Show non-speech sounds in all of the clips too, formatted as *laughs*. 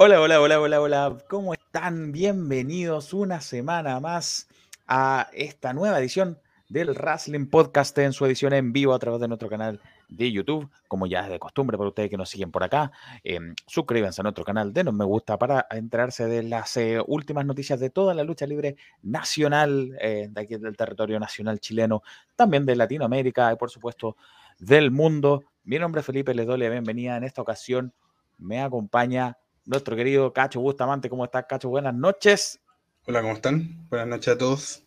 Hola, hola, hola, hola, hola. ¿Cómo están? Bienvenidos una semana más a esta nueva edición del Wrestling Podcast en su edición en vivo a través de nuestro canal de YouTube, como ya es de costumbre para ustedes que nos siguen por acá. Em, suscríbanse a nuestro canal, denos me gusta para enterarse de las eh, últimas noticias de toda la lucha libre nacional, eh, de aquí del territorio nacional chileno, también de Latinoamérica y por supuesto del mundo. Mi nombre es Felipe, les doy la bienvenida. En esta ocasión me acompaña nuestro querido Cacho Bustamante. ¿Cómo estás, Cacho? Buenas noches. Hola, ¿cómo están? Buenas noches a todos.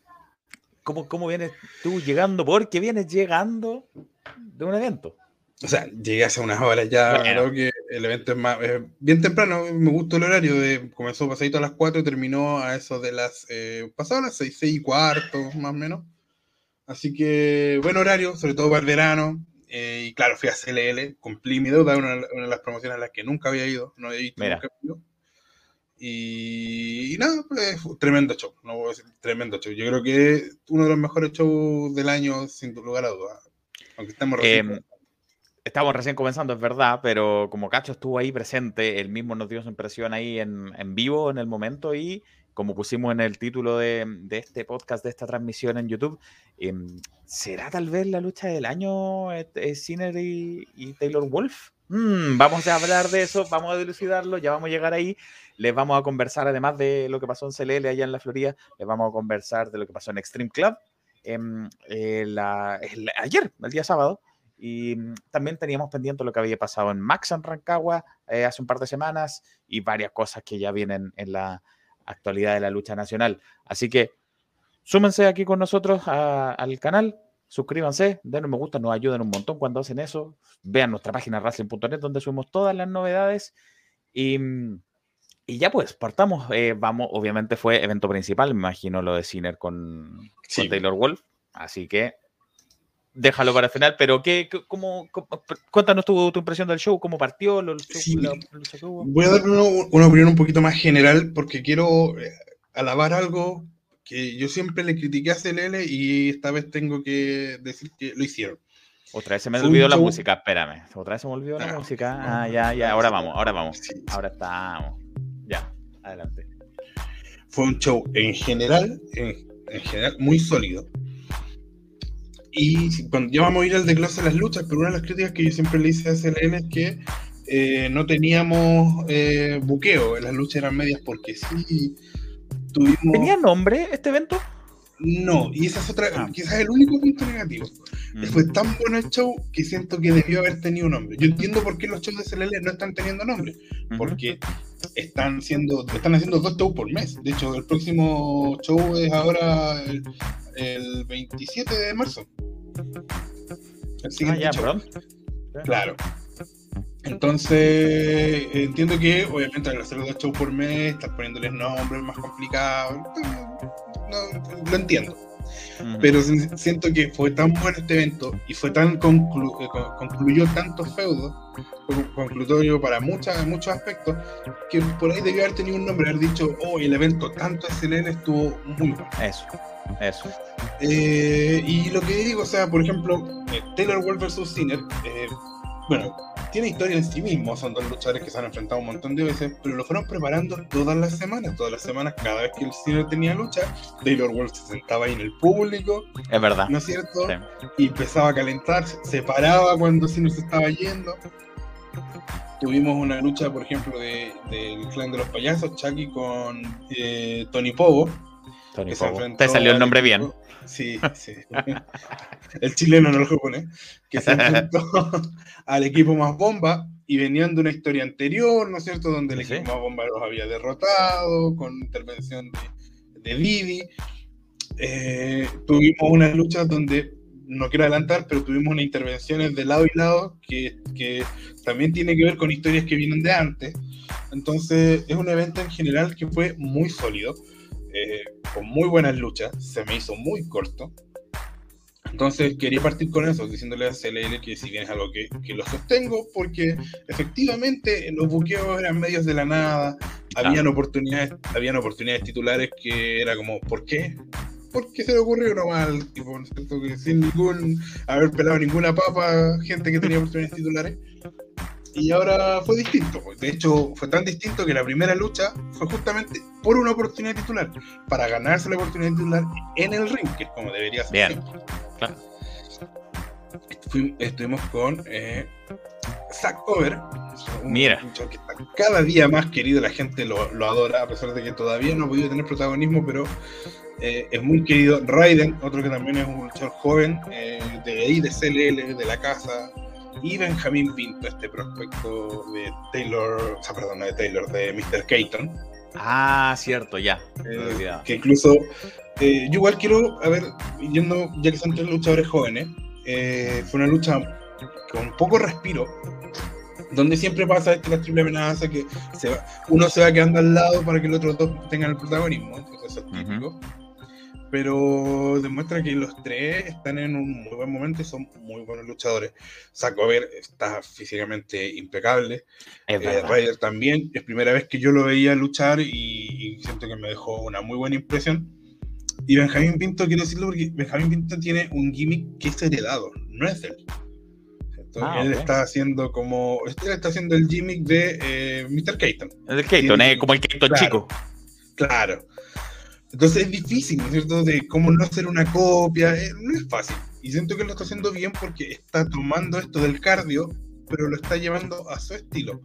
¿Cómo, cómo vienes tú llegando? Porque vienes llegando de un evento. O sea, llegué hace unas horas ya, creo que el evento es más, bien temprano, me gustó el horario, de, comenzó pasadito a las 4 y terminó a eso de las, eh, pasadas las 6, 6 y cuarto, más o menos. Así que buen horario, sobre todo para el verano. Eh, y claro, fui a CLL, cumplí mi deuda, una, una, de las promociones a las que nunca había ido, no había visto nunca ido. Y, y, nada, pues, tremendo show, no voy a decir, tremendo show. Yo creo que uno de los mejores shows del año, sin lugar a dudas. Aunque estamos recién. Eh, estamos recién comenzando, es verdad, pero como Cacho estuvo ahí presente, él mismo nos dio su impresión ahí en, en vivo en el momento y como pusimos en el título de, este podcast, de esta transmisión en YouTube, eh, ¿será tal vez la lucha del año eh, Sinner y, Taylor Wolf? Mm, vamos a hablar de eso, vamos a dilucidarlo, ya vamos a llegar ahí. Les vamos a conversar, además de lo que pasó en CLL allá en la Florida, les vamos a conversar de lo que pasó en Extreme Club eh, la, el, ayer, el día sábado. Y también teníamos pendiente lo que había pasado en Max en Rancagua eh, hace un par de semanas y varias cosas que ya vienen en la, actualidad de la lucha nacional. Así que súmense aquí con nosotros a, al canal, suscríbanse, den un me gusta, nos ayudan un montón cuando hacen eso. Vean nuestra página wrestling.net donde subimos todas las novedades. Y, y ya pues, partamos. Eh, vamos, obviamente fue evento principal, me imagino lo de Ciner con, sí. con Taylor Wolf. Así que déjalo para el final, pero ¿qué, cómo, cómo, cuéntanos tu, tu, impresión del show, cómo partió, lo, sí. la, Voy a dar una, una, opinión un poquito más general porque quiero eh, alabar algo que yo siempre le critiqué a CLL y esta vez tengo que decir que lo hicieron. Otra vez se me olvidó la show... música, espérame. Otra vez se me olvidó ah, la música. No, ah, ya, ya, ahora vamos, ahora vamos. Sí. Ahora estamos. Ya, adelante. Fue un show en general, en, en general, muy sólido y cuando ya vamos a ir al desglose de las luchas, pero una de las críticas que yo siempre le hice a SLN es que eh, no teníamos eh, buqueo, las luchas eran medias porque sí tuvimos... ¿Tenía nombre este evento? No, y esa es otra, ah. quizás el único punto negativo. Mm. Fue tan bueno el show que siento que debió haber tenido nombre. Yo entiendo por qué los shows de SLL no están teniendo nombre, porque están siendo, están haciendo dos shows por mes. De hecho, el próximo show es ahora el, el 27 de marzo. El ah, ya, show. Claro. Entonces, entiendo que obviamente al hacer dos shows por mes, estás poniéndoles nombres más complicados. No, lo entiendo. Uh -huh. Pero siento que fue tan bueno este evento y fue tan conclu concluyó tantos feudos, conclutorio para muchas, muchos aspectos, que por ahí debió haber tenido un nombre, haber dicho, oh, el evento tanto excelente estuvo muy bueno. Eso. Eso. Eh, y lo que digo, o sea, por ejemplo, eh, Taylor Wolf vs. Sinner, eh, bueno, tiene historia en sí mismo, son dos luchadores que se han enfrentado un montón de veces, pero lo fueron preparando todas las semanas, todas las semanas, cada vez que el Sinner tenía lucha, Taylor Wolf se sentaba ahí en el público, es verdad, ¿no es cierto? Sí. Y empezaba a calentar, se paraba cuando Sinner se estaba yendo. Tuvimos una lucha, por ejemplo, del de, de clan de los payasos, Chucky con eh, Tony Pogo, Tony Te salió el nombre equipo, bien. Sí, sí. *laughs* el chileno, no el japonés. Que se enfrentó *laughs* al equipo más bomba y venían de una historia anterior, ¿no es cierto? Donde el ¿Sí? equipo más bomba los había derrotado con intervención de, de Didi. Eh, tuvimos unas luchas donde, no quiero adelantar, pero tuvimos unas intervenciones de lado y lado que, que también tiene que ver con historias que vienen de antes. Entonces, es un evento en general que fue muy sólido eh, con muy buenas luchas, se me hizo muy corto. Entonces quería partir con eso, diciéndole a CLL que si bien es algo que, que lo sostengo, porque efectivamente los buqueos eran medios de la nada, habían oportunidades, habían oportunidades titulares que era como, ¿por qué? Porque se le ocurrió nomás, tipo, ¿no? que sin ningún haber pelado ninguna papa, gente que tenía oportunidades titulares. Y ahora fue distinto. De hecho, fue tan distinto que la primera lucha fue justamente por una oportunidad titular, para ganarse la oportunidad titular en el ring, que es como debería ser. Bien, claro. estuvimos con eh, Zack Over, un Mira. que está cada día más querido, la gente lo, adora, a pesar de que todavía no ha podido tener protagonismo, pero eh, es muy querido. Raiden, otro que también es un luchador joven, eh, de ahí, de CLL, de la casa, y Benjamín Pinto, este prospecto de Taylor, o sea, perdón, de Taylor, de Mr. Keaton. Ah, cierto, ya. Eh, que incluso, yo igual quiero, a ver, yendo, ya que son tres luchadores jóvenes, fue una lucha con poco respiro, donde siempre pasa la triple amenaza que se uno se va quedando al lado para que los otros dos tengan el protagonismo, eso es típico. Pero demuestra que los tres están en un muy buen momento y son muy buenos luchadores. Sacover está físicamente impecable. Eh, Ryder también. Es primera vez que yo lo veía luchar y, siento que me dejó una muy buena impresión. Y Benjamín Pinto, quiero decirlo porque Benjamín Pinto tiene un gimmick que es heredado, no es él. Ah, él está haciendo como. Él está haciendo el gimmick de eh, Mr. Keaton. El Keaton, eh, como el Keaton chico. Claro. Entonces es difícil, ¿no es cierto? De cómo no hacer una copia. Eh, no es fácil. Y siento que lo está haciendo bien porque está tomando esto del cardio, pero lo está llevando a su estilo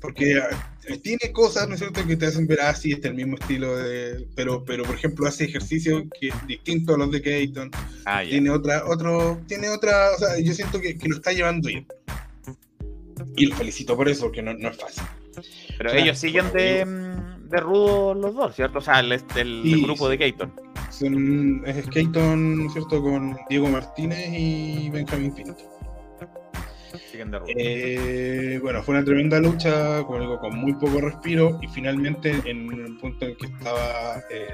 porque eh, tiene cosas, ¿no es cierto?, que te hacen ver, ah, este el mismo estilo de... Pero, pero, por ejemplo, hace ejercicio que es distinto a los de Keaton. Ah, tiene otra, otro, tiene otra, o sea, yo siento que, que, lo está llevando bien. Y lo felicito por eso, porque no, no es fácil. Pero ellos siguen de, mm, de rudo los dos, ¿cierto? O sea, el, el, grupo de Keaton. Son, es Keaton, ¿no es cierto?, con Diego Martínez y Benjamín Pinto. Eh, bueno, fue una tremenda lucha, digo, con muy poco respiro y finalmente en el punto en que estaba eh,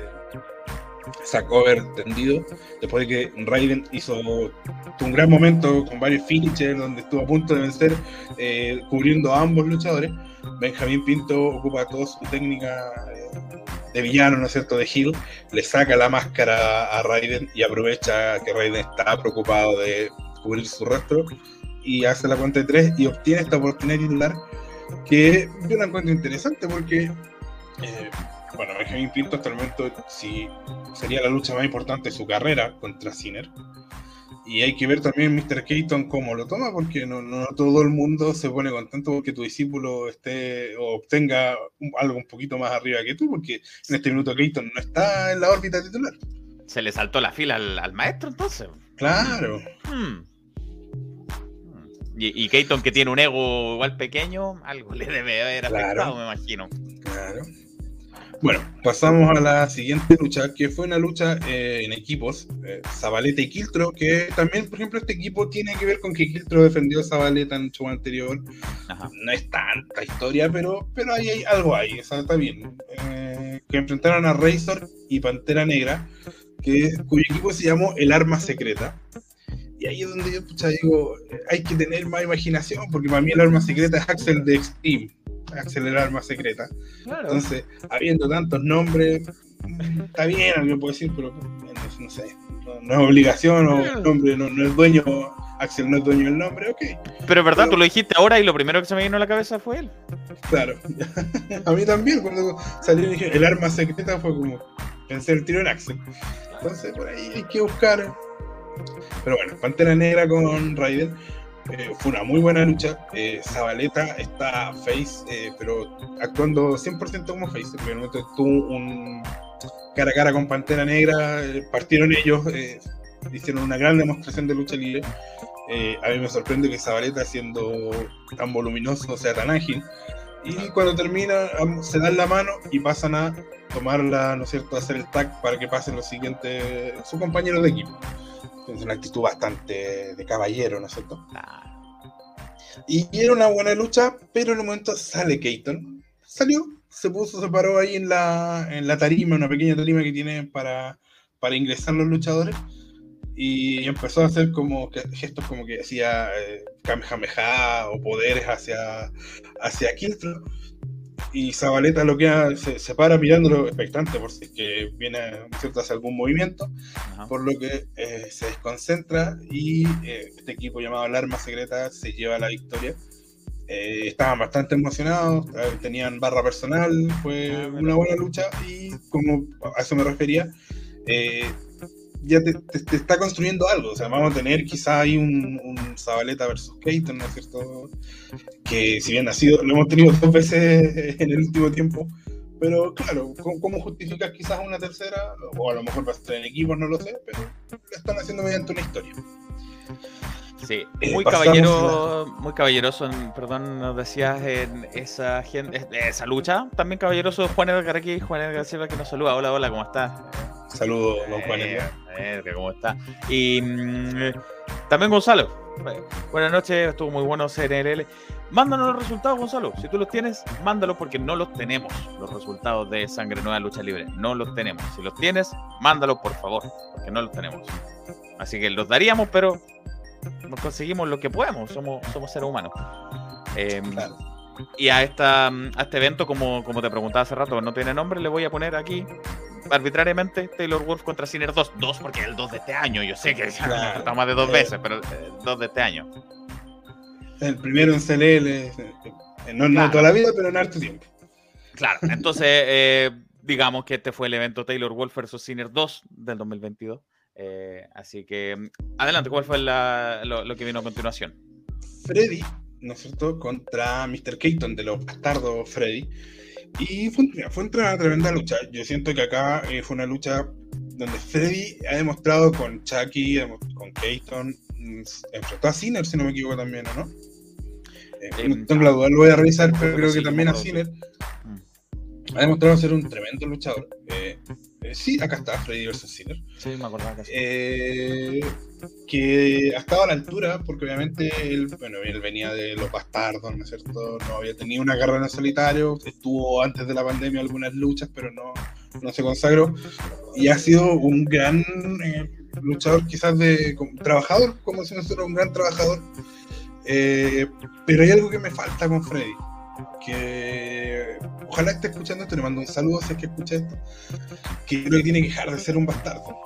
Over tendido, después de que Raiden hizo un gran momento con varios finishers donde estuvo a punto de vencer, eh, cubriendo ambos luchadores, Benjamín Pinto ocupa toda su técnica eh, de villano, ¿no es cierto?, de Hill, le saca la máscara a Raiden y aprovecha que Raiden está preocupado de cubrir su rostro y hace la cuenta de tres y obtiene esta oportunidad titular que yo la encuentro interesante porque, eh, bueno, Benjamin Pinto hasta el momento sí, sería la lucha más importante de su carrera contra Sinner. Y hay que ver también Mr. Keaton cómo lo toma, porque no, no, todo el mundo se pone contento porque tu discípulo esté o obtenga algo un poquito más arriba que tú, porque en este minuto Keaton no está en la órbita titular. Se le saltó la fila al, maestro entonces. Claro. Hmm. Y, y Keaton, que tiene un ego igual pequeño, algo le debe haber afectado, me imagino. Claro. Bueno, pasamos a la siguiente lucha, que fue una lucha eh, en equipos, eh, Zabaleta y Quiltro, que también, por ejemplo, este equipo tiene que ver con que Quiltro defendió a Zabaleta en el show anterior. No es tanta historia, pero, pero hay, algo ahí, está bien. Eh, que enfrentaron a Razor y Pantera Negra, que, cuyo equipo se llamó El Arma Secreta. Y ahí es donde yo pucha, digo, hay que tener más imaginación, porque para mí el arma secreta es Axel de Extreme. Axel el arma secreta. Entonces, habiendo tantos nombres, está bien, alguien puede decir, pero no, sé, no, es obligación o el nombre no, es dueño, Axel no es dueño del nombre, ok. Pero es verdad, tú lo dijiste ahora y lo primero que se me vino a la cabeza fue él. Claro, *laughs* a mí también, cuando salió dije, el arma secreta fue como, pensé el tiro en Axel. Entonces, por ahí hay que buscar pero bueno, Pantera Negra con Raiden eh, fue una muy buena lucha. Eh, Zabaleta está face, eh, pero actuando 100% como face. En momento tuvo un cara a cara con Pantera Negra, partieron ellos, hicieron una gran demostración de lucha libre. a mí me sorprende que Zabaleta, siendo tan voluminoso, sea tan ágil. Y cuando termina, se dan la mano y pasan a tomarla, ¿no es cierto?, a hacer el tag para que pasen los siguientes, sus compañeros de equipo. Es una actitud bastante de caballero, ¿no es cierto? Y era una buena lucha, pero en un momento sale Keaton. Salió, se puso, se paró ahí en la, en la tarima, una pequeña tarima que tiene para, para ingresar los luchadores. Y empezó a hacer como gestos como que hacía eh, Kamehameha o poderes hacia, hacia Keaton y Zabaleta lo que se, se, para mirándolo expectante por si es que viene ¿cierto? hace algún movimiento, por lo que eh, se desconcentra y eh, este equipo llamado Alarma Secreta se lleva la victoria. Eh, estaban bastante emocionados, tenían barra personal, fue ah, una buena lucha y como a eso me refería, eh, ya te, está construyendo algo. O sea, vamos a tener quizá ahí un, un Zabaleta versus Keaton, ¿no es cierto? Que si bien ha sido, lo hemos tenido dos veces *laughs* en el último tiempo, pero claro, ¿cómo, justificas quizás una tercera? O a lo mejor va a estar en equipos, no lo sé, pero lo están haciendo mediante una historia. Sí, eh, muy caballero, muy caballeroso, perdón, nos decías en esa esa lucha. También caballeroso Juan Edgar aquí, Juan Edgar Silva que nos saluda. Hola, hola, ¿cómo estás? Saludos, don Juan. Eh, ¿Cómo está? Y mm, también Gonzalo. Buenas noches, estuvo muy bueno CNL. Mándanos los resultados, Gonzalo. Si tú los tienes, mándalos porque no los tenemos. Los resultados de Sangre Nueva Lucha Libre. No los tenemos. Si los tienes, mándalos por favor, porque no los tenemos. Así que los daríamos, pero nos conseguimos lo que podemos, somos, somos seres humanos. Em, y a, esta, a este evento, como, como te preguntaba hace rato, no tiene nombre, le voy a poner aquí arbitrariamente Taylor Wolf contra Sinner 2. 2 porque es el 2 de este año, yo sé que está más de dos veces, pero el 2 de este año. El primero en CLL, eh, no, no toda la vida, pero en harto tiempo. Claro, entonces *laughs* eh, digamos que este fue el evento Taylor Wolf versus Sinner 2 del 2022. Eh, así que, mm, adelante, ¿cuál fue lo, que vino a continuación? Freddy, ¿no es cierto?, contra Mr. Keaton de los bastardos Freddy. Y fue, fue una tremenda lucha. Yo siento que acá eh, fue una lucha donde Freddy ha demostrado con Chucky, con Keaton, mm, enfrentó a Sinner, si no me equivoco también, ¿no? Eh, no tengo la duda, lo voy a revisar, pero creo que también a Sinner ha demostrado ser un tremendo luchador. Eh, eh, sí, acá está Freddy vs. Sinner. Sí, me acordaba que eh, que ha estado a la altura, porque obviamente él, bueno, él venía de los bastardos, ¿no es cierto? No había tenido una carrera en solitario, estuvo antes de la pandemia algunas luchas, pero no, no se consagró. Y ha sido un gran luchador, quizás de trabajador, como si nosotros, un gran trabajador. pero hay algo que me falta con Freddy que ojalá esté escuchando esto, le mando un saludo si es que escucha esto, que creo que tiene que dejar de ser un bastardo.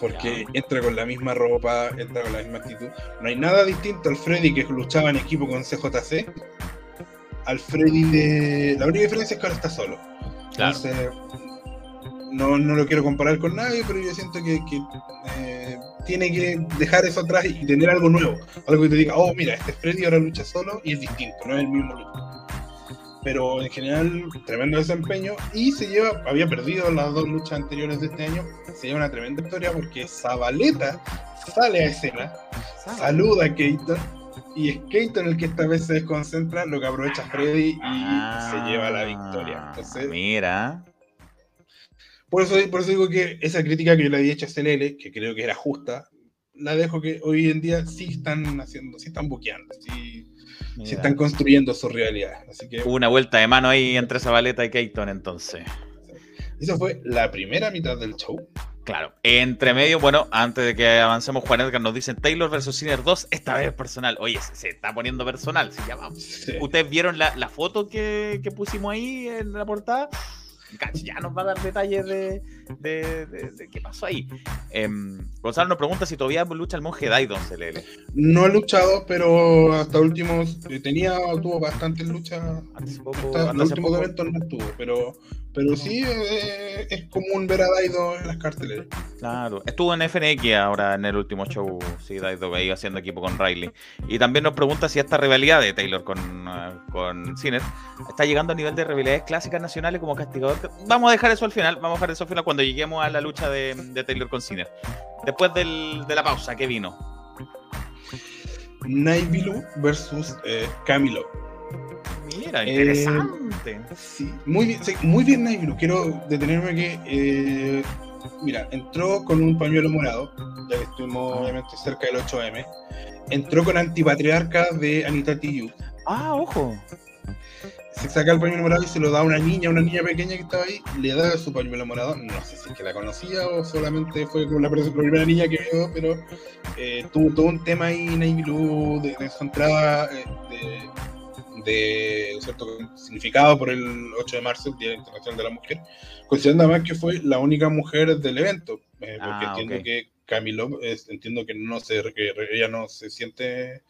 Porque entra con la misma ropa, entra con la misma actitud. No hay nada distinto al Freddy que luchaba en equipo con CJC al Freddy de. La única diferencia es que ahora está solo. Entonces, no, no, lo quiero comparar con nadie, pero yo siento que, eh, tiene que dejar eso atrás y tener algo nuevo. Algo que te diga, oh, mira, este Freddy ahora lucha solo y es distinto, no es el mismo lucha. Pero en general, tremendo desempeño y se lleva, había perdido las dos luchas anteriores de este año, se lleva una tremenda historia porque Zabaleta sale a escena, saluda a Keaton y es Keaton el que esta vez se desconcentra, lo que aprovecha Freddy y se lleva la victoria. Entonces, mira. Por eso, por eso digo que esa crítica que yo le había hecho a CLL, que creo que era justa, la dejo que hoy en día sí están haciendo, sí están buqueando, sí, están construyendo su realidad. Así que, Hubo una vuelta de mano ahí entre Zabaleta y Keaton entonces. Esa fue la primera mitad del show. Claro. Entre medio, bueno, antes de que avancemos, Juan Edgar nos dicen Taylor versus Sinner 2, esta vez personal. Oye, se, está poniendo personal. ¿sí? ¿Ustedes vieron la, la foto que, que, pusimos ahí en la portada? Ya nos va a dar detalles de, de, qué pasó ahí. Em, Gonzalo nos pregunta si todavía lucha el monje Daidon CLL. No ha luchado, pero hasta último eh, tenía, tuvo bastantes luchas. hasta, los últimos eventos no estuvo, pero, pero sí eh, es común ver a Daido en las carteleras. Claro, estuvo en FNX ahora en el último show, sí, Daido iba haciendo equipo con Riley. Y también nos pregunta si esta rivalidad de Taylor con, uh, con Sinner está llegando a nivel de rivalidades clásicas nacionales como castigador. Vamos a dejar eso al final, vamos a dejar eso al final cuando lleguemos a la lucha de, Taylor con Sinner. Después del, de la pausa, ¿qué vino? Naibilu versus eh, Camilo. Mira, interesante. sí, muy bien, muy bien Naibilu. Quiero detenerme que, eh, mira, entró con un pañuelo morado, ya que estuvimos ah. obviamente cerca del 8M. Entró con antipatriarca de Anita Tiyu. Ah, ojo se saca el pañuelo morado y se lo da a una niña, una niña pequeña que estaba ahí, le da su pañuelo morado. No sé si es que la conocía o solamente fue como la, primera niña que vio, pero eh, tuvo todo un tema ahí, Naibilu, de, de su entrada, eh, de, cierto significado por el 8 de marzo, el Día Internacional de la Mujer, considerando además que fue la única mujer del evento, eh, porque ah, entiendo que Camilo, entiendo que no se, que ella no se siente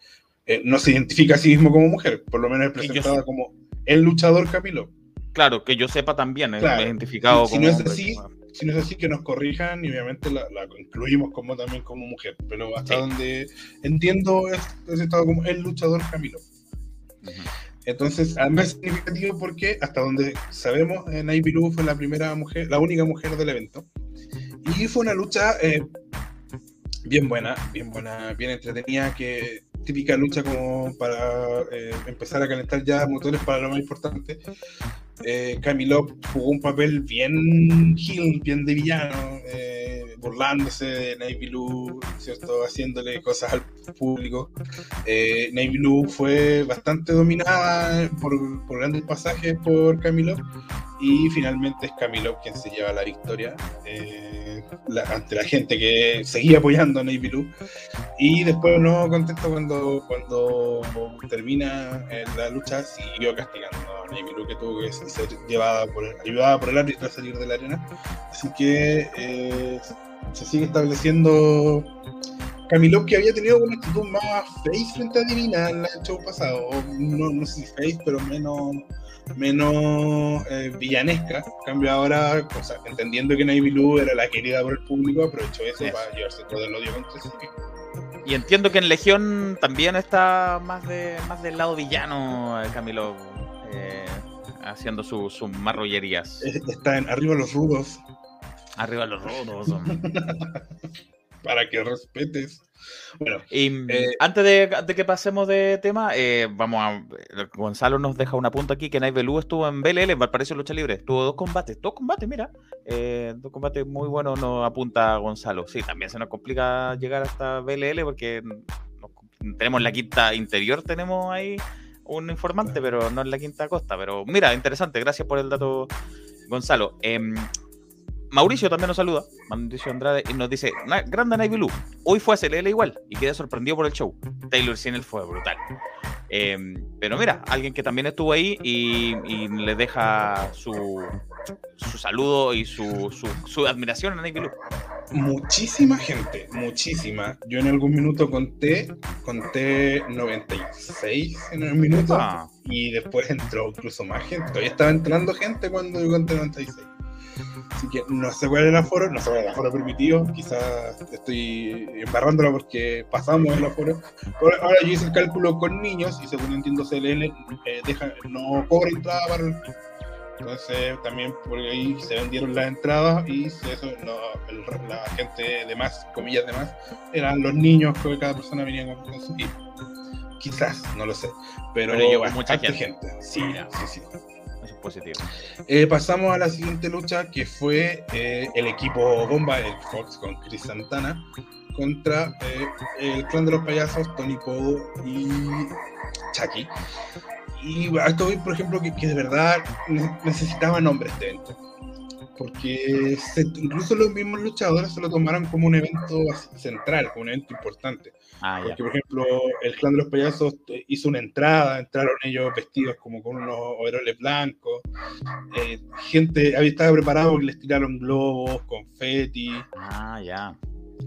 eh, no se identifica a sí mismo como mujer, por lo menos es presentada como el luchador Camilo. Claro, que yo sepa también, es identificado si, como. no es así, si no es así, que nos corrijan y obviamente la, incluimos como también como mujer, pero hasta donde entiendo es presentado como el luchador Camilo. Entonces, además es significativo porque hasta donde sabemos, Naivi Lu fue la primera mujer, la única mujer del evento. Y fue una lucha eh, bien buena, bien buena, bien entretenida, que típica lucha como para eh, empezar a calentar ya motores para lo más importante. Eh, jugó un papel bien heel, bien de villano. Eh, burlándose de Navy Blue, ¿cierto? haciéndole cosas al público. Eh, Navy Blue fue bastante dominada por, por, grandes pasajes por Camilo y finalmente es Camilo quien se lleva la victoria eh, ante la gente que seguía apoyando a Navy y después no contento cuando, cuando termina la lucha siguió castigando a Navy que tuvo que ser llevada por, ayudada por el árbitro a salir de la arena. Así que eh, se sigue estableciendo Camilo que había tenido una actitud más face frente a Divina en el show pasado, no, no sé si face, pero menos menos eh, villanesca. cambio ahora, entendiendo que Navy Blue era la querida por el público, aprovechó eso, para llevarse todo el odio contra sí. Y entiendo que en Legión también está más de más del lado villano eh, Camilo eh, haciendo sus marrullerías. Está en arriba los rudos. Arriba los rodos. *laughs* Para que respetes. Bueno, y eh, antes de, que pasemos de tema, eh, vamos a. Gonzalo nos deja una punta aquí que Nai Belú estuvo en BLL, en Valparaíso Lucha Libre. Tuvo dos combates, dos combates, mira. Eh, dos combates muy buenos nos apunta Gonzalo. Sí, también se nos complica llegar hasta BLL porque tenemos la quinta interior, tenemos ahí un informante, pero no en la quinta costa. Pero mira, interesante, gracias por el dato, Gonzalo. Mauricio también nos saluda, Mauricio Andrade, y nos dice, Grande Navy Blue, hoy fue a CLL igual y quedé sorprendido por el show. Taylor Sinel fue brutal. Em, pero mira, alguien que también estuvo ahí y, le deja su, su saludo y su, su, admiración a Navy Blue. Muchísima gente, muchísima. Yo en algún minuto conté, conté 96 en el minuto y después entró incluso más gente. Todavía estaba entrando gente cuando yo conté 96. Así que no sé cuál es el aforo, no sé cuál es el aforo permitido, quizás estoy embarrándolo porque pasamos el aforo. Ahora yo hice el cálculo con niños y según entiendo CLL eh, deja, no cobra entrada para el entonces también por ahí se vendieron las entradas y eso, la gente de más, comillas de más, eran los niños que cada persona venía con, su. Quizás, no lo sé. Pero, pero mucha gente. gente. Sí, sí, sí positivo. Eh, pasamos a la siguiente lucha que fue eh, el equipo Bomba, el Fox con Chris Santana, contra eh, el clan de los payasos, Tony Pogo y Chucky. Y esto por ejemplo, que, de verdad necesitaba nombres de evento. Porque incluso los mismos luchadores se lo tomaron como un evento central, un evento importante. Ah, Porque, por ejemplo, el clan de los payasos eh, hizo una entrada, entraron ellos vestidos como con unos overoles blancos. Eh, gente había estado preparado que les tiraron globos, confeti. Ah, ya.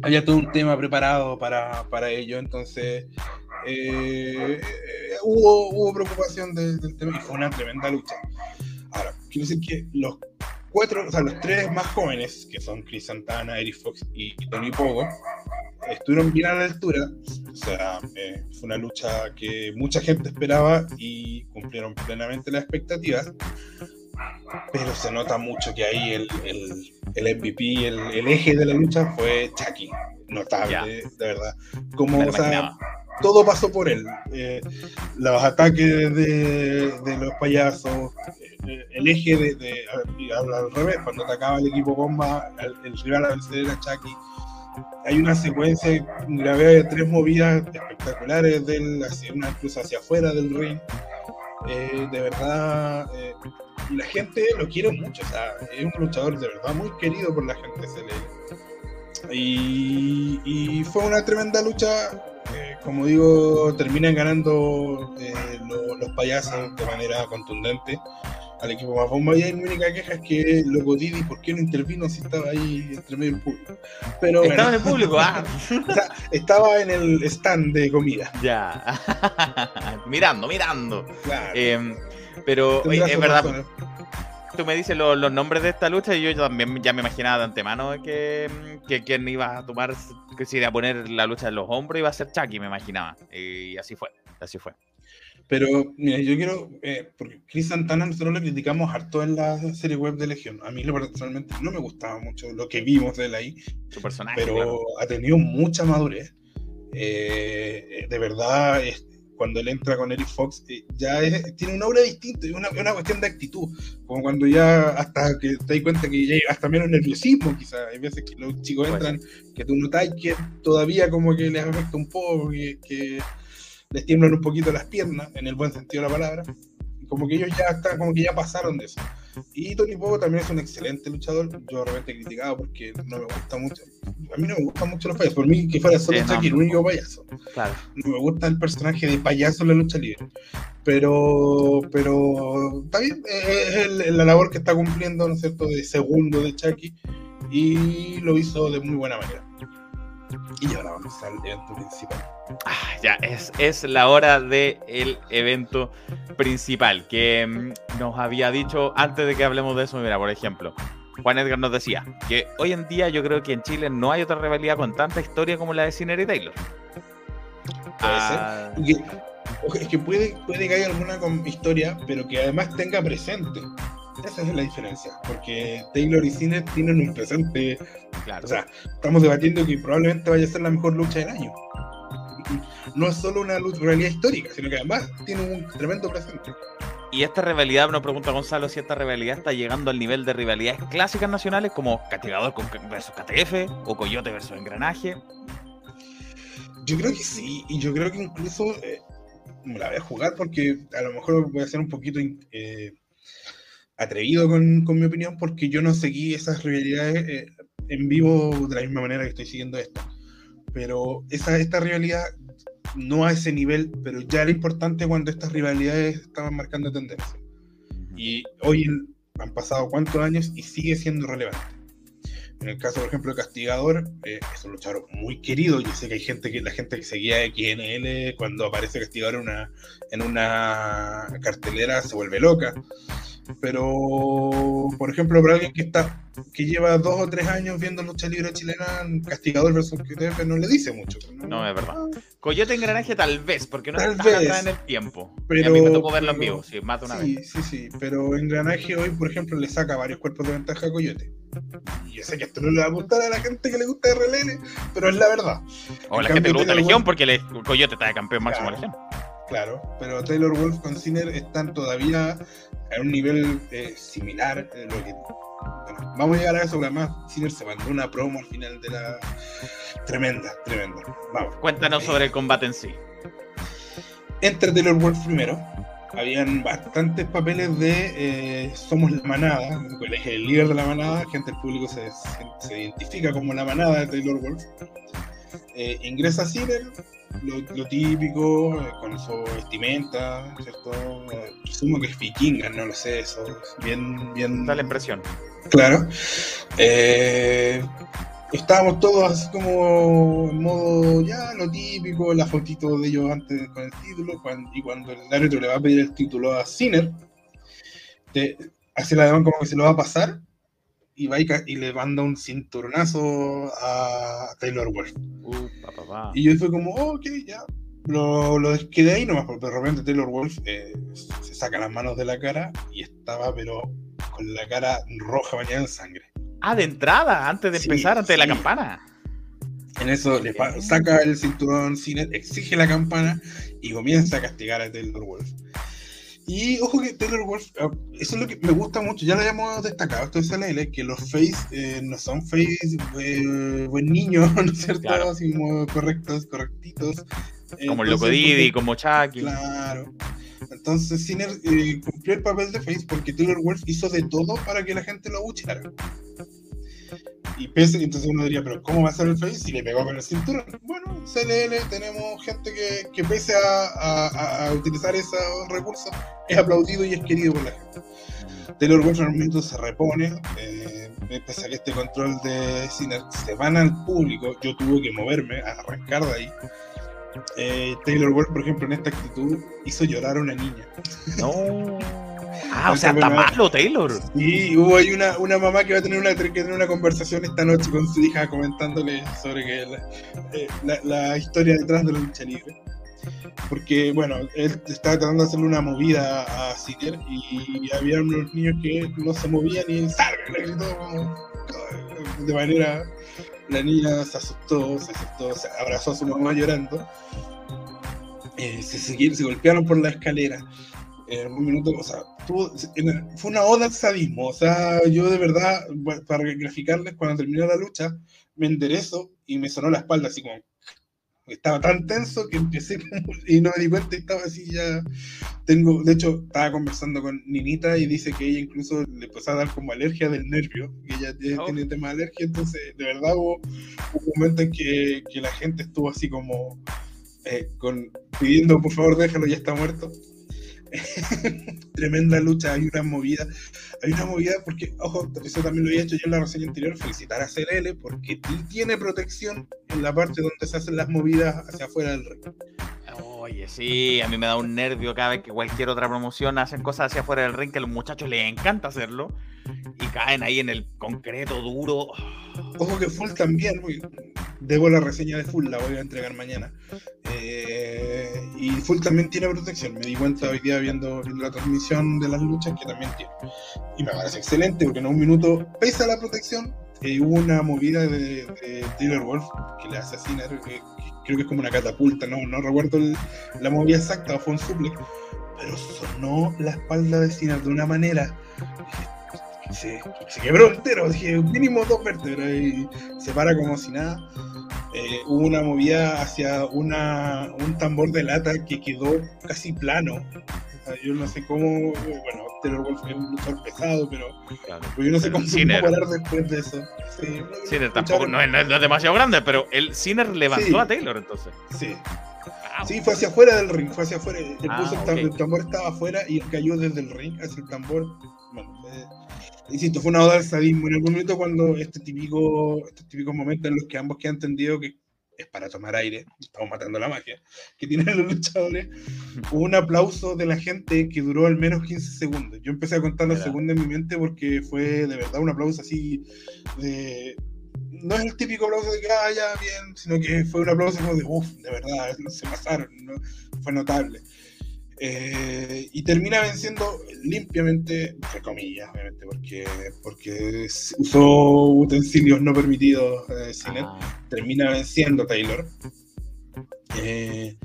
Había todo un tema preparado para, para ello, entonces eh, hubo, hubo preocupación del tema y fue una tremenda lucha. Ahora, quiero decir que los cuatro, o sea, los tres más jóvenes, que son Chris Santana, Eric Fox y Tony Pogo, estuvieron bien a la altura. O sea, eh, fue una lucha que mucha gente esperaba y cumplieron plenamente las expectativas. Pero se nota mucho que ahí el, el, el MVP, el, el, eje de la lucha fue Chucky. Notable, de verdad. Como, o sea, todo pasó por él. Eh, los ataques de, de los payasos, eh, el eje de, de, al, revés, cuando atacaba el equipo bomba, el, el rival a vencer era Chucky hay una secuencia, grabé de tres movidas espectaculares, del, hacia, una incluso hacia afuera del ring. Eh, de verdad, eh, la gente lo quiere mucho, o sea, es un luchador de verdad muy querido por la gente Y, y fue una tremenda lucha, eh, como digo, terminan ganando los payasos de manera contundente. al equipo más bomba. Y mi única queja es que Loco Didi, ¿por qué no intervino si estaba ahí entre medio del público? Pero, estaba en el público, ah. *laughs* estaba en el stand de comida. Ya. *laughs* mirando, mirando. Claro. Eh, pero es verdad. Tú me dices los, nombres de esta lucha y yo también ya me imaginaba de antemano que, que quien iba a tomar, que se iba a poner la lucha en los hombros iba a ser Chucky, me imaginaba. Y así fue, así fue. Pero, mira, yo quiero, eh, porque Chris Santana nosotros lo criticamos harto en la serie web de Legión. A mí personalmente no me gustaba mucho lo que vimos de él ahí. Su personaje. Pero ha tenido mucha madurez. Eh, de verdad, cuando él entra con Eric Fox, eh, ya tiene una obra distinta, es una, una, cuestión de actitud. Como cuando ya, hasta que te das cuenta que ya hasta menos nerviosismo, quizás. Hay veces que los chicos entran, que tú notas que todavía como que les afecta un poco, que les tiemblan un poquito las piernas, en el buen sentido de la palabra. Como que ellos ya están, como que ya pasaron de eso. Y Tony Pogo también es un excelente luchador. Yo de repente he criticado porque no me gusta mucho. A mí no me gustan mucho los payasos. Por mí, que fuera solo sí, el único payaso. Claro. No me gusta el personaje de payaso en la lucha libre. Pero, pero está bien. Es la labor que está cumpliendo, ¿no es cierto?, de segundo de Chucky. Y lo hizo de muy buena manera. Y ahora vamos al evento principal. Ah, ya, es, es la hora del evento principal que mm, nos había dicho antes de que hablemos de eso. Mira, por ejemplo, Juan Edgar nos decía que hoy en día yo creo que en Chile no hay otra rivalidad con tanta historia como la de Sinner y Taylor. Ah. es que puede, puede que haya alguna con historia, pero que además tenga presente. Esa es la diferencia, porque Taylor y Sinner tienen un presente. Claro. O sea, estamos debatiendo que probablemente vaya a ser la mejor lucha del año. No es solo una realidad histórica, sino que además tiene un tremendo presente. Y esta rivalidad, nos pregunta Gonzalo si esta rivalidad está llegando al nivel de rivalidades clásicas nacionales como Castigador versus KTF o Coyote versus Engranaje. Yo creo que sí, y yo creo que incluso eh, me la voy a jugar porque a lo mejor voy a ser un poquito eh, atrevido con, con, mi opinión porque yo no seguí esas rivalidades eh, en vivo de la misma manera que estoy siguiendo esta. Pero esa, esta rivalidad no a ese nivel, pero ya era importante cuando estas rivalidades estaban marcando tendencia. Y hoy han pasado cuántos años y sigue siendo relevante. En el caso, por ejemplo, de Castigador, eh, es un luchador muy querido. Yo sé que hay gente que la gente que seguía XNL cuando aparece Castigador en una, en una cartelera se vuelve loca. Pero, por ejemplo, para alguien que está que lleva dos o tres años viendo lucha libre chilena, Castigador versus QTF no le dice mucho. No, es verdad. Coyote Engranaje tal vez, porque no tal está vez, en el tiempo. Pero, a mí me tocó verlo en vivo, sí, más de una sí, vez. Sí, sí, pero Engranaje hoy, por ejemplo, le saca varios cuerpos de ventaja a Coyote. Y yo sé que esto no le va a gustar a la gente que le gusta RLN, pero es la verdad. O la gente que le gusta Legión, porque Coyote está de campeón máximo Legión. Claro, pero Taylor Wolf con Sinner están todavía a un nivel eh, similar. Eh, lo que, bueno, vamos a llegar a eso, porque además Sinner se mandó una promo al final de la. Tremenda, tremenda. Vamos. Cuéntanos sobre el combate en sí. Entre Taylor Wolf primero. Habían bastantes papeles de eh, Somos la manada, él es el líder de la manada, gente del público se, se, identifica como la manada de Taylor Wolf. Ingresa Sinner, lo, típico, eh, con su vestimenta, ¿cierto? Presumo que es vikinga, no lo sé, eso. Bien, bien. Da la impresión. Claro. Eh, estábamos todos así como en modo ya lo típico, la fotito de ellos antes con el título, y cuando el árbitro le va a pedir el título a Sinner, así la demás como que se lo va a pasar y va y, le manda un cinturonazo a Taylor Wolf. Uh, y yo fue como, oh, ok, ya. Lo, lo quedé ahí nomás, porque de repente Taylor Wolf eh, se saca las manos de la cara y estaba, pero con la cara roja bañada en sangre. Ah, de entrada, antes de empezar, antes de la campana. En eso le saca el cinturón, exige la campana y comienza a castigar a Taylor Wolf. Y ojo que Taylor Wolf, ah, eso es lo que me gusta mucho, ya lo habíamos destacado, esto es LL, que los face eh, no son face eh, buen niño, *laughs* ¿no es cierto? Así como correctos, correctitos. Como el Loco Didi, como Chucky. Claro. Entonces Sinner eh, cumplió el papel de face porque Taylor Wolf hizo de todo para que la gente lo abucheara. Y pese, entonces uno diría, pero ¿cómo va a ser el face si le pegó con el cinturón? Bueno, CLL tenemos gente que, que pese a, a, utilizar esos recursos, es aplaudido y es querido por la gente. Taylor Wolf en un momento se repone, eh, pese a que este control de cine se van al público, yo tuve que moverme, a arrancar de ahí. Eh, Taylor Wolf, por ejemplo, en esta actitud hizo llorar a una niña. No. *laughs* Ah, o sea, está malo Taylor. Y hubo ahí una, una mamá que va a tener una, que tener una conversación esta noche con su hija comentándole sobre que la, eh, la, historia detrás de la lucha libre. Porque, bueno, él estaba tratando de hacerle una movida a Sinner y había unos niños que no se movían y le gritó como de manera. La niña se asustó, se asustó, se abrazó a su mamá llorando. Eh, se, se golpearon por la escalera en un minuto, o sea, fue una oda al sadismo, o sea, yo de verdad, para graficarles, cuando terminó la lucha, me enderezo y me sonó la espalda así como, estaba tan tenso que empecé y no me di cuenta y estaba así ya, tengo, de hecho, estaba conversando con Ninita y dice que ella incluso le empezó a dar como alergia del nervio, que ella oh. tiene tema de alergia, entonces, de verdad hubo, un momento en que, que la gente estuvo así como... Eh, con, pidiendo por favor déjalo, ya está muerto. *laughs* Tremenda lucha, hay una movida. Hay una movida porque, ojo, eso también lo había hecho yo en la reseña anterior, felicitar a CLL porque tiene protección en la parte donde se hacen las movidas hacia afuera del ring. Oye, sí, a mí me da un nervio cada vez que cualquier otra promoción hacen cosas hacia afuera del ring que a los muchachos les encanta hacerlo y caen ahí en el concreto duro. Ojo que Full también, debo la reseña de Full, la voy a entregar mañana. Eh, y Full también tiene protección, me di cuenta hoy día viendo, la transmisión de las luchas que también tiene. Y me parece excelente porque en un minuto, pese a la protección, eh, hubo una movida de, Taylor Wolf que le hace así, que, creo que es como una catapulta, no, no recuerdo la movida exacta, fue un suplex, pero sonó la espalda de Sinner de una manera se, se, quebró entero, dije, mínimo dos vértebras y se para como si nada. Eh, hubo una movida hacia una, un tambor de lata que quedó casi plano. yo no sé cómo, bueno, Taylor Wolf es un luchador pesado, pero, yo no sé cómo se parar después de eso. Sí, tampoco no es, demasiado grande, pero el Sinner levantó a Taylor entonces. Sí. Sí, fue hacia afuera del ring, fue hacia afuera. El, ah, el, tambor estaba afuera y cayó desde el ring hacia el tambor. Bueno, eh, insisto, fue una oda al sadismo. En algún momento, cuando este típico, este típico momento en los que ambos quedan entendido que es para tomar aire, estamos matando la magia, que tienen los luchadores, *laughs* hubo un aplauso de la gente que duró al menos 15 segundos. Yo empecé a contar los segundos en mi mente porque fue de verdad un aplauso así de... No es el típico aplauso de que, ah, ya, bien, sino que fue un aplauso de, uff, de verdad, se pasaron, fue notable. Eh, y termina venciendo limpiamente, entre comillas, obviamente, porque, porque usó utensilios no permitidos eh, ah. Termina venciendo Taylor. Eh,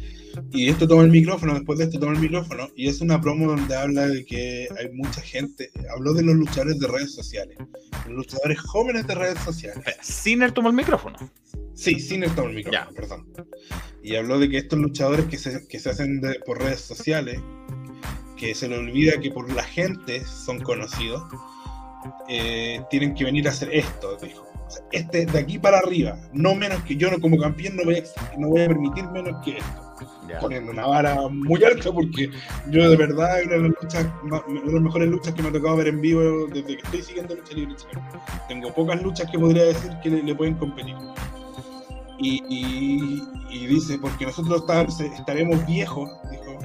y esto toma el micrófono, después de esto toma el micrófono, y es una promo donde habla de que hay mucha gente, habló de los luchadores de redes sociales, los luchadores jóvenes de redes sociales. Sinner tomó el micrófono. Sí, Sinner tomó el micrófono, perdón y habló de que estos luchadores que se, que se hacen por redes sociales, que se le olvida que por la gente son conocidos, eh, tienen que venir a hacer esto, dijo. Este de aquí para arriba, no menos que yo como campeón no voy a, no voy a permitir menos que esto. Poniendo una vara muy alta porque yo de verdad es una de las luchas, una de las mejores luchas que me ha tocado ver en vivo desde que estoy siguiendo lucha libre. Tengo pocas luchas que podría decir que le pueden competir. Y, dice, porque nosotros estaremos viejos, dijo,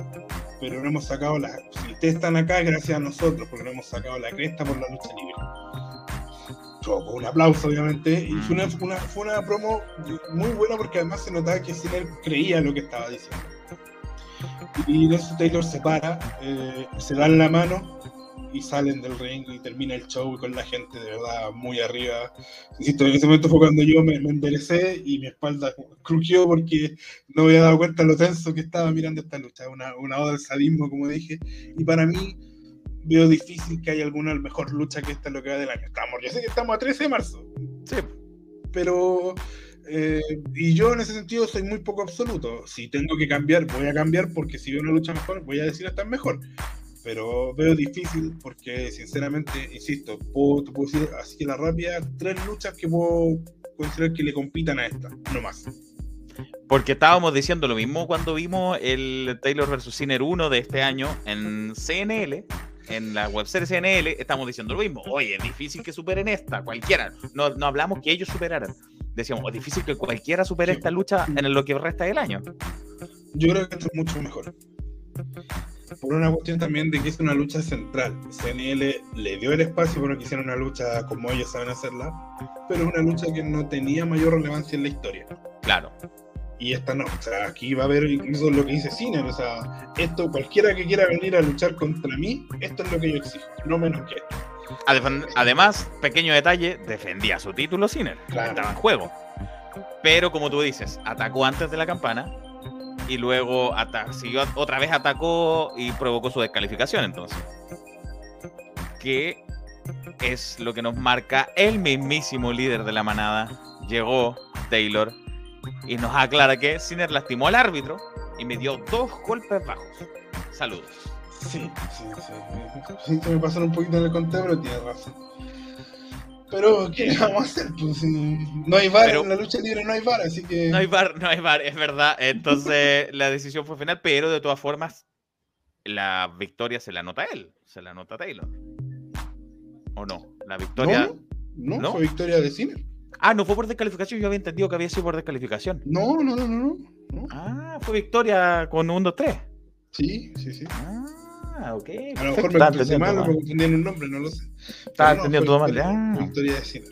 pero no hemos sacado la... Si ustedes están acá, gracias a nosotros, porque no hemos sacado la cresta por la lucha libre. Un aplauso, obviamente, y fue una, fue una, promo muy buena porque además se notaba que Sinner creía lo que estaba diciendo. Y Nelson Taylor se para, eh, se dan la mano y salen del ring y termina el show con la gente de verdad muy arriba. Insisto, en ese momento fue cuando yo me, enderecé y mi espalda crujió porque no había dado cuenta lo tenso que estaba mirando esta lucha. Una, una oda al sadismo, como dije. Y para mí, veo difícil que haya alguna mejor lucha que esta lo que va del año. Estamos, yo sé que estamos a 13 de marzo. Sí. Pero. Eh, y yo en ese sentido soy muy poco absoluto. Si tengo que cambiar, voy a cambiar porque si veo una lucha mejor, voy a decir es mejor pero veo difícil porque, sinceramente, insisto, puedo, puedo decir así que la rápida, tres luchas que puedo considerar que le compitan a esta, no más. Porque estábamos diciendo lo mismo cuando vimos el Taylor vs. Sinner 1 de este año en CNL, en la webserie CNL, estamos diciendo lo mismo. Oye, es difícil que superen esta, cualquiera. No, no hablamos que ellos superaran. Decíamos, es difícil que cualquiera supere esta lucha en lo que resta del año. Yo creo que esto es mucho mejor. Por una cuestión también de que es una lucha central. CNL le dio el espacio para que hiciera una lucha como ellos saben hacerla, pero es una lucha que no tenía mayor relevancia en la historia. Claro. Y esta no. O sea, aquí va a haber incluso lo que dice Ciner. O sea, esto, cualquiera que quiera venir a luchar contra mí, esto es lo que yo exijo, no menos que esto. Además, pequeño detalle, defendía su título Ciner. Estaba en juego. Pero como tú dices, atacó antes de la campana y luego siguió, otra vez atacó y provocó su descalificación entonces. Que es lo que nos marca el mismísimo líder de la manada. Llegó Taylor y nos aclara que Sinner lastimó al árbitro y me dio dos golpes bajos. Saludos. Sí, sí, sí. Sí, me pasaron un poquito en el conteo, pero tiene razón. Pero, ¿qué *laughs* vamos a hacer? Pues, no hay bar, en la lucha libre no hay bar, así que... No hay bar, no hay bar, es verdad. Entonces, *laughs* la decisión fue final, pero de todas formas, la victoria se la anota él, se la anota Taylor. ¿O no? La victoria... No, no, fue victoria de cine. Ah, no fue por descalificación, yo había entendido que había sido por descalificación. No, no, no, no. no. Ah, fue victoria con un 2-3. Sí, sí, sí. Ah, ok. A lo mejor me expresé mal me confundían un nombre, no lo sé. Estaba entendiendo todo mal. Ah. Victoria de Sinner.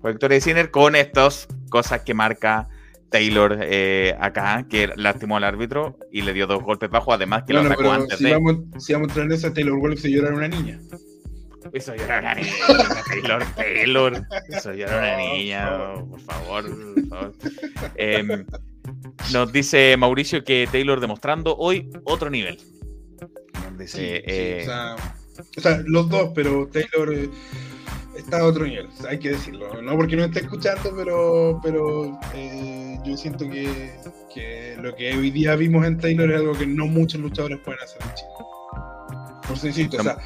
Fue victoria de Sinner con estas cosas que marca Taylor eh, acá, que lastimó al árbitro y le dio dos golpes bajos, además que lo atacó antes si Vamos, si vamos a entrar en eso, Taylor Wolf se llora a una niña. Eso llora una *laughs* niña, Taylor, Taylor. Eso llora una niña, por favor, por favor. Em, nos dice Mauricio que Taylor demostrando hoy otro nivel. dice, eh, o, sea, los dos, pero Taylor eh, está a otro nivel, hay que decirlo. No porque no esté escuchando, pero, pero eh, yo siento que, que, lo que hoy día vimos en Taylor es algo que no muchos luchadores pueden hacer en Chile. Por sencillo, o sea,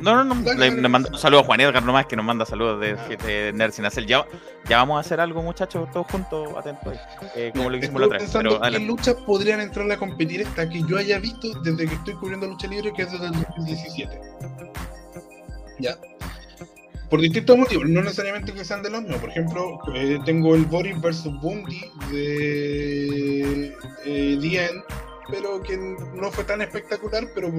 no, no, no. Le, mando un saludo a Juan Edgar nomás, que nos manda saludos de, de Nerd sin hacer. Ya, ya vamos a hacer algo, muchachos, todos juntos, atentos. Eh, como lo hicimos la otra vez. Pero, ¿Qué luchas podrían entrar a competir esta que yo haya visto desde que estoy cubriendo lucha libre, que es desde el 2017? Ya. Por distintos motivos, no necesariamente que sean de los mismos. Por ejemplo, eh, tengo el Boris versus Bundy de eh, The End, pero que no fue tan espectacular, pero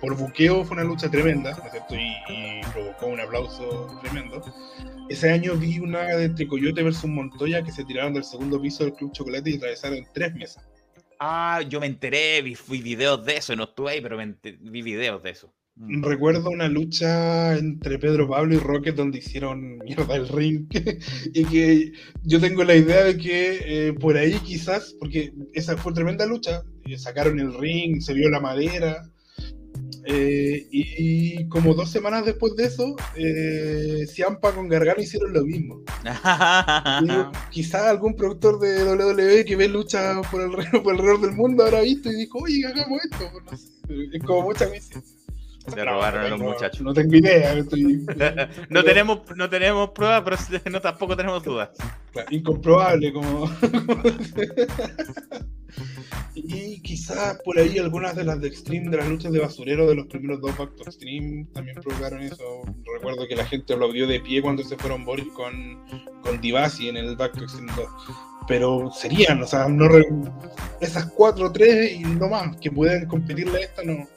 por, buqueo fue una lucha tremenda, ¿no es cierto? Y, provocó un aplauso tremendo. Ese año vi una de Coyote versus Montoya que se tiraron del segundo piso del Club Chocolate y atravesaron tres mesas. Ah, yo me enteré, vi, fui videos de eso, no estuve ahí, pero vi videos de eso. Mm. Recuerdo una lucha entre Pedro Pablo y Rocket donde hicieron mierda el ring *laughs* y que yo tengo la idea de que eh, por ahí quizás, porque esa fue tremenda lucha, sacaron el ring, se vio la madera eh, y, como dos semanas después de eso, eh, Ciampa con Gargano hicieron lo mismo. *laughs* quizás algún productor de WWE que ve lucha por el, *laughs* por alrededor del mundo habrá visto y dijo, oye, hagamos esto. es como muchas veces. Se robaron a los muchachos. No tengo idea. *laughs* no, tenemos, no tenemos pruebas, pero no, tampoco tenemos dudas. Incomprobable, como. *laughs* y quizás por ahí algunas de las de Extreme, de las luchas de basurero de los primeros dos Back Extreme, también provocaron eso. Recuerdo que la gente lo vio de pie cuando se fueron Boris con, con Divasi en el Back Extreme 2 pero serían, o sea, no esas cuatro o tres y no más que pueden competirle a esta, no,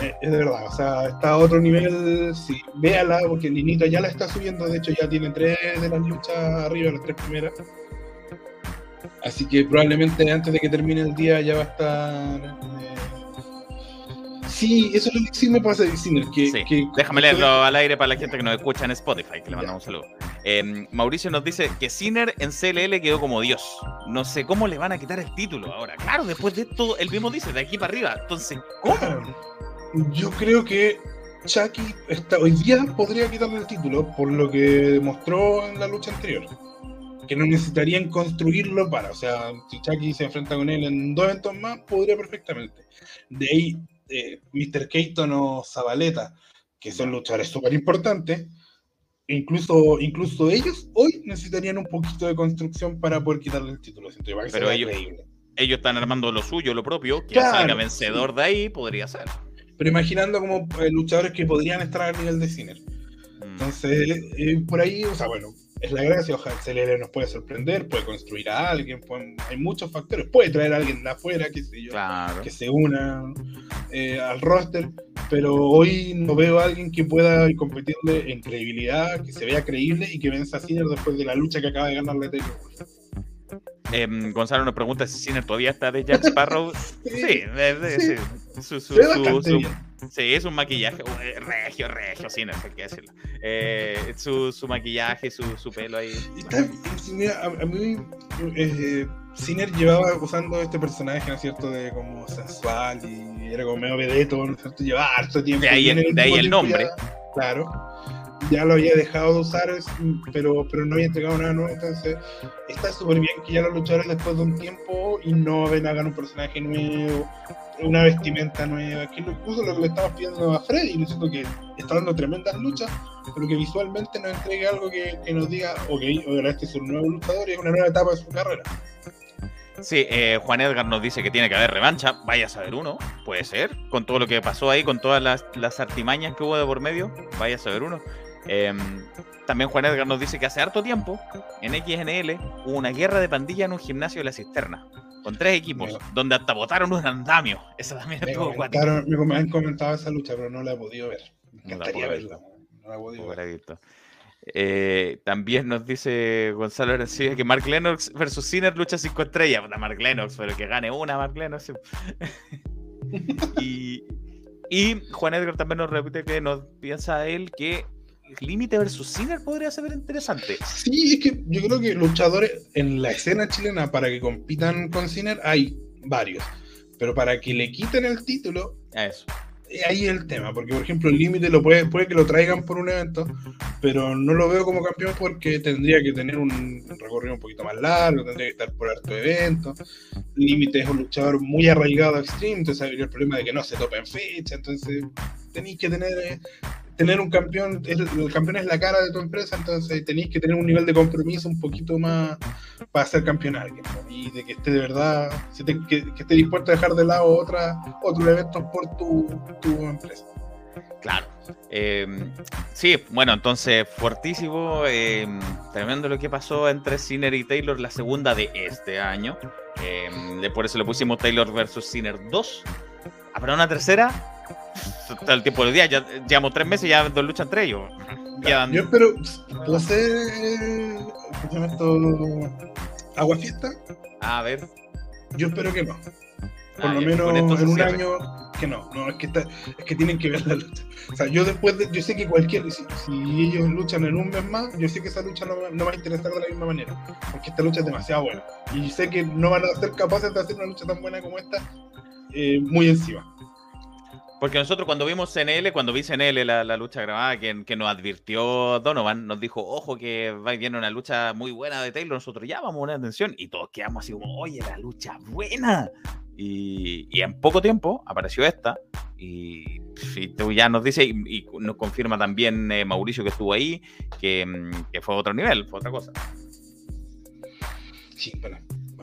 eh, es de verdad, o sea, está a otro nivel, sí, véala, porque Ninita ya la está subiendo, de hecho ya tiene tres de las luchas arriba, las tres primeras. Así que probablemente antes de que termine el día ya va a estar... Eh, sí, eso es lo que sí me pasa decir. Que, sí. Déjame leerlo al aire para la gente que nos escucha en Spotify, que le mandamos un saludo. Em, Mauricio nos dice que Sinner en CLL quedó como Dios. No sé cómo le van a quitar el título ahora. Claro, después de esto, él mismo dice, de aquí para arriba. Entonces, ¿cómo? Yo creo que Chucky está, hoy día podría quitarle el título por lo que demostró en la lucha anterior. Que no necesitarían construirlo para. O sea, si Chucky se enfrenta con él en dos eventos más, podría perfectamente. De ahí eh, Mr. Keaton o Zabaleta, que son luchadores súper importantes, incluso, incluso ellos hoy necesitarían un poquito de construcción para poder quitarle el título. Pero ellos, ellos están armando lo suyo, lo propio, que salga vencedor de ahí podría ser. Pero imaginando como eh, luchadores que podrían estar al nivel de Ciner. Mm. Entonces, eh, por ahí, o sea, bueno, es la gracia, ojalá CLL nos puede sorprender, puede construir a alguien, hay muchos factores, puede traer a alguien de afuera, qué sé yo, que se una eh, al roster, pero hoy no veo a alguien que pueda competirle en credibilidad, que se vea creíble y que venza a Ciner después de la lucha que acaba de ganarle Taylor. Em, Gonzalo nos pregunta si Sinner todavía está de Jack Sparrow. *laughs* sí, sí, Su, su, sí, es un maquillaje eh, regio, regio, Sinner, hay que decirlo. Eh, su, su, maquillaje, su, su pelo ahí. a, mí, eh, Sinner llevaba usando este personaje, ¿no es cierto? De como sensual y era como medio vedeto, ¿no es cierto? Llevaba harto tiempo. De ahí, de ahí el nombre. claro ya lo había dejado de usar, pero, pero no había entregado nada nuevo. Entonces, está súper bien que ya los luchadores después de un tiempo y no ven hagan un personaje nuevo, una vestimenta nueva, que incluso lo que le estamos pidiendo a Freddy, ¿no siento que está dando tremendas luchas, pero que visualmente nos entregue algo que, nos diga, ok, ahora este es un nuevo luchador y es una nueva etapa de su carrera. Sí, eh, Juan Edgar nos dice que tiene que haber revancha. Vaya a saber uno, puede ser. Con todo lo que pasó ahí, con todas las, las artimañas que hubo de por medio, vaya a saber uno. Em, también Juan Edgar nos dice que hace harto tiempo, en XNL, hubo una guerra de pandilla en un gimnasio de la cisterna, con tres equipos, donde hasta votaron un andamio. Esa también me estuvo Me han comentado esa lucha, pero no la he podido ver. Me encantaría verla. No la he podido ver. Eh, también nos dice Gonzalo Arancibia que Mark Lennox versus Sinner lucha cinco estrellas. Mark Lennox, pero que gane una Mark Lennox. *laughs* y, y Juan Edgar también nos repite que nos piensa él que Límite versus Sinner podría ser interesante. Sí, es que yo creo que luchadores en la escena chilena para que compitan con Sinner hay varios. Pero para que le quiten el título, eso. Eh, ahí es el tema, porque por ejemplo el límite lo puede, puede que lo traigan por un evento, pero no lo veo como campeón porque tendría que tener un recorrido un poquito más largo, tendría que estar por harto evento. Límite es un luchador muy arraigado a Extreme, entonces habría el problema de que no se tope en fecha, entonces tenéis que tener eh, tener un campeón, el, campeón es la cara de tu empresa, entonces tenéis que tener un nivel de compromiso un poquito más para ser campeón alguien, y de que esté de verdad, que, esté dispuesto a dejar de lado otra, otros eventos por tu, empresa. Claro. Em, sí, bueno, entonces fuertísimo, em, tremendo lo que pasó entre Sinner y Taylor la segunda de este año. Eh, por eso le pusimos Taylor versus Sinner 2. ¿Habrá una tercera? *laughs* todo el tiempo del día. Ya llevamos tres meses y ya dos luchas entre ellos. Yo espero, ¿puedo hacer esto? agua fiesta? A ver. Yo espero que no. Por ah, lo menos en un año que no. No, es que, es que tienen que ver la lucha. O sea, yo después, de, yo sé que cualquier, si, ellos luchan en un mes más, yo sé que esa lucha no, no va a interesar de la misma manera. Porque esta lucha es demasiado buena. Y sé que no van a ser capaces de hacer una lucha tan buena como esta eh, muy encima. Porque nosotros cuando vimos CNL, cuando vi CNL la, la lucha grabada, que, que, nos advirtió Donovan, nos dijo, ojo que va viene una lucha muy buena de Taylor, nosotros ya vamos a poner atención y todos quedamos así como, oye, la lucha buena. Y, y en poco tiempo apareció esta y, tú ya nos dice y, nos confirma también eh, Mauricio que estuvo ahí, que, mm, que, fue otro nivel, fue otra cosa. Sí, bueno,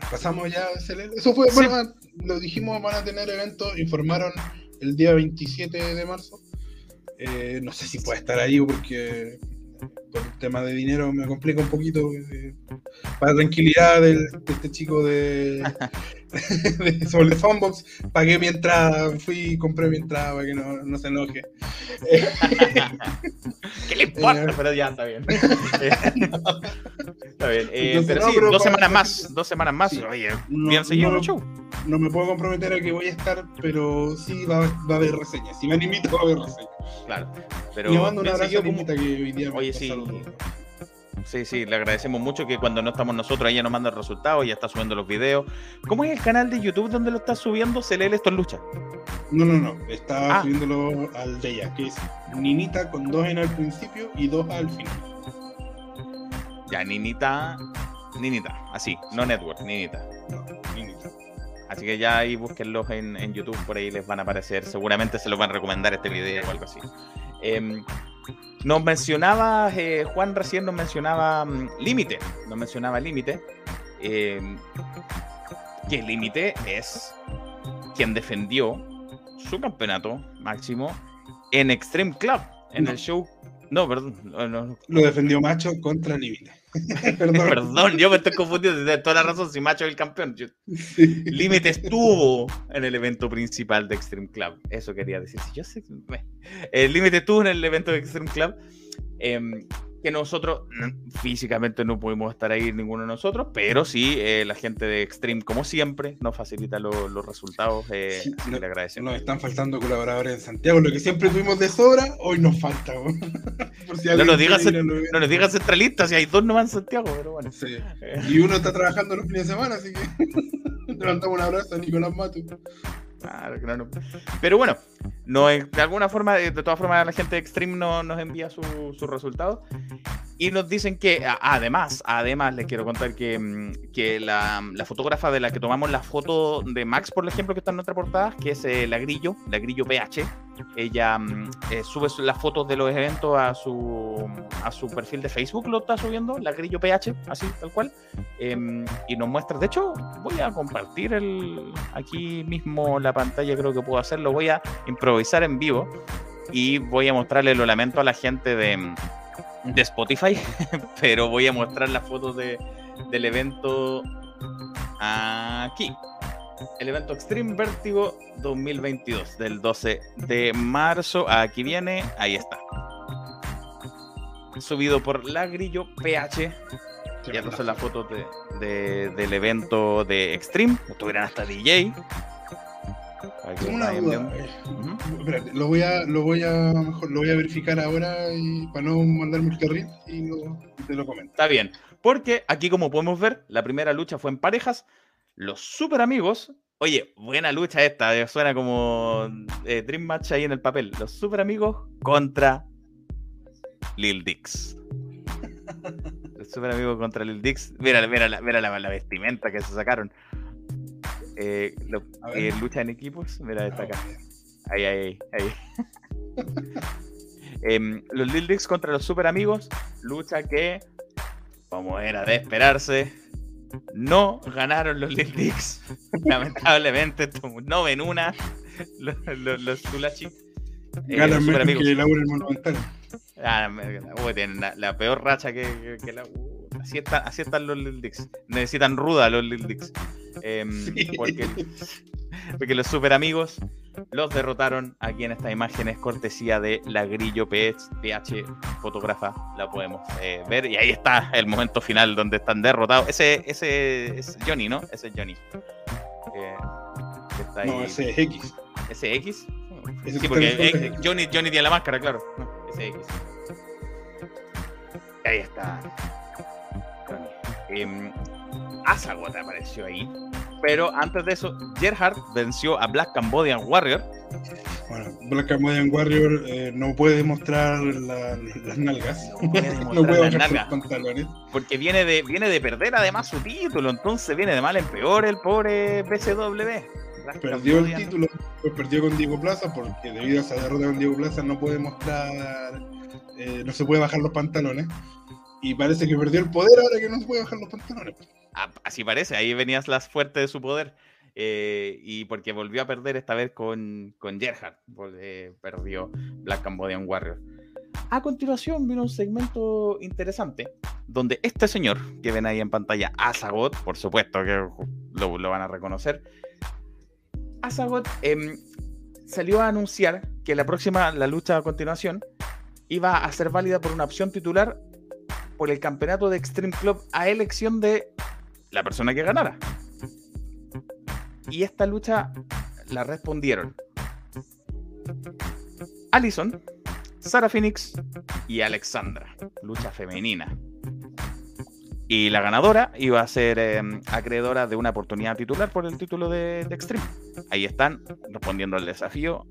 pasamos ya. Eso fue, bueno, lo dijimos, van a tener eventos, informaron el día 27 de marzo. Eh, no sé si puede estar ahí porque por el tema de dinero me complica un poquito. Eh, para tranquilidad de este chico de, *laughs* *laughs* sobre el Funbox, pagué mi entrada, fui y compré mi entrada para que no, no se enoje. *laughs* ¿Qué le importa? Eh, pero ya está bien. *laughs* está bien. pero sí, dos semanas más, dos semanas más. Oye, bien seguido el show no me puedo comprometer a que voy a estar, pero sí va, va a haber reseñas. Si me invito, va a haber reseñas. Claro. Pero me mando un abrazo a que hoy día Oye, sí. Sí, sí, le agradecemos mucho que cuando no estamos nosotros, ella nos manda el resultado, ya está subiendo los videos. ¿Cómo es el canal de YouTube donde lo está subiendo? ¿Se lee esto en lucha? No, no, no. Está ah. subiéndolo al de ella, que es Ninita con dos en al principio y dos al final. Ya, Ninita. Ninita, así, no Network, Ninita. No, Ninita. Así que ya ahí búsquenlos en, en, YouTube, por ahí les van a aparecer. Seguramente se los van a recomendar este video o algo así. Em, nos mencionaba, eh, Juan recién nos mencionaba mm, Límite, nos mencionaba Límite, que Límite es quien defendió su campeonato máximo en Extreme Club, en el show. No, perdón. Lo defendió Macho contra Límite. *laughs* Perdón. yo me estoy confundiendo. De toda la razón, si Macho es el campeón. Límite estuvo en el evento principal de Extreme Club. Eso quería decir. yo sé. El Límite estuvo en el evento de Extreme Club. Em, que nosotros físicamente no pudimos estar ahí ninguno de nosotros, pero sí eh, la gente de Extreme, como siempre, nos facilita los resultados. Eh, le agradecemos. Nos están faltando colaboradores en Santiago, lo que siempre tuvimos de sobra, hoy nos falta. *laughs* no, nos digas, no nos digas centralistas, si hay dos nomás en Santiago, pero bueno. Y uno está trabajando los fines de semana, así que *laughs* levantamos un abrazo a Nicolás Matu. Pero bueno, no, de alguna forma, de todas formas, la gente de Extreme no, nos envía sus su resultados. Y nos dicen que, además, además les quiero contar que, mm, que la, la, fotógrafa de la que tomamos la foto de Max, por ejemplo, que está en nuestra portada, que es eh, la Grillo, la Grillo PH, ella mm, eh, sube las fotos de los eventos a su, a su perfil de Facebook, lo está subiendo, la Grillo PH, así, tal cual, em, y nos muestra, de hecho, voy a compartir el, aquí mismo la pantalla, creo que puedo hacerlo, voy a improvisar en vivo y voy a mostrarle lo lamento a la gente de de Spotify, *laughs* pero voy a mostrar las fotos de, del evento aquí. El evento Extreme Vertigo 2022 del 12 de marzo. Aquí viene, ahí está. Subido por la Grillo PH. Ya no son las fotos de, del evento de Extreme. Estuvieran hasta DJ lo voy a, lo voy a, mejor, lo voy a verificar ahora y, para no mandarme el carril y, te lo comento. Está bien, porque aquí como podemos ver, la primera lucha fue en parejas. Los super amigos, oye, buena lucha esta, eh, suena como eh, Dream Match ahí en el papel. Los super amigos contra Lil Dix. Los super amigos contra Lil Dix. Mira, mira, mira la, la vestimenta que se sacaron. Eh, eh, lucha en equipos, mira, está acá. Ahí, ahí, ahí. *laughs* Em, los Lil Dicks contra los Super Amigos, lucha que, como era de esperarse, no ganaron los Lil Dicks. *laughs* Lamentablemente, no ven una. Los, los, los Tulachi. Eh, Ganan menos que el Monumental. Ah, tienen la, peor racha que, que la. Uh, así, así están los Lil Dicks. Necesitan ruda los Lil Dicks. *laughs* Em, porque, porque, los super amigos los derrotaron aquí en esta imagen es cortesía de la Grillo PH, fotógrafa, la podemos eh, ver y ahí está el momento final donde están derrotados. Ese, ese es Johnny, ¿no? Ese es Johnny. Eh, no, ese es X. ¿Ese X? sí, porque Johnny, Johnny tiene la máscara, claro. ese X. Ahí está. Azagot apareció ahí. Pero antes de eso, Gerhard venció a Black Cambodian Warrior. Bueno, Black Cambodian Warrior eh, no puede mostrar las nalgas. No puede, *laughs* bajar los pantalones. Porque viene de, viene de perder además su título, entonces viene de mal en peor el pobre PCW. perdió el título, pues perdió con Diego Plaza porque debido a esa derrota con Diego Plaza no puede mostrar, eh, no se puede bajar los pantalones. Y parece que perdió el poder ahora que no se puede bajar los pantalones. Así parece, ahí venías las fuertes de su poder. Eh, y porque volvió a perder esta vez con, con Gerhard, porque perdió Black Cambodian Warrior. A continuación vino un segmento interesante, donde este señor que ven ahí en pantalla, Azagot, por supuesto que lo, lo van a reconocer, Azagot em, salió a anunciar que la próxima, la lucha a continuación, iba a ser válida por una opción titular por el campeonato de Extreme Club a elección de la persona que ganara. Y esta lucha la respondieron Allison, Sara Phoenix y Alexandra. Lucha femenina. Y la ganadora iba a ser em, acreedora de una oportunidad titular por el título de, Extreme. Ahí están respondiendo al desafío,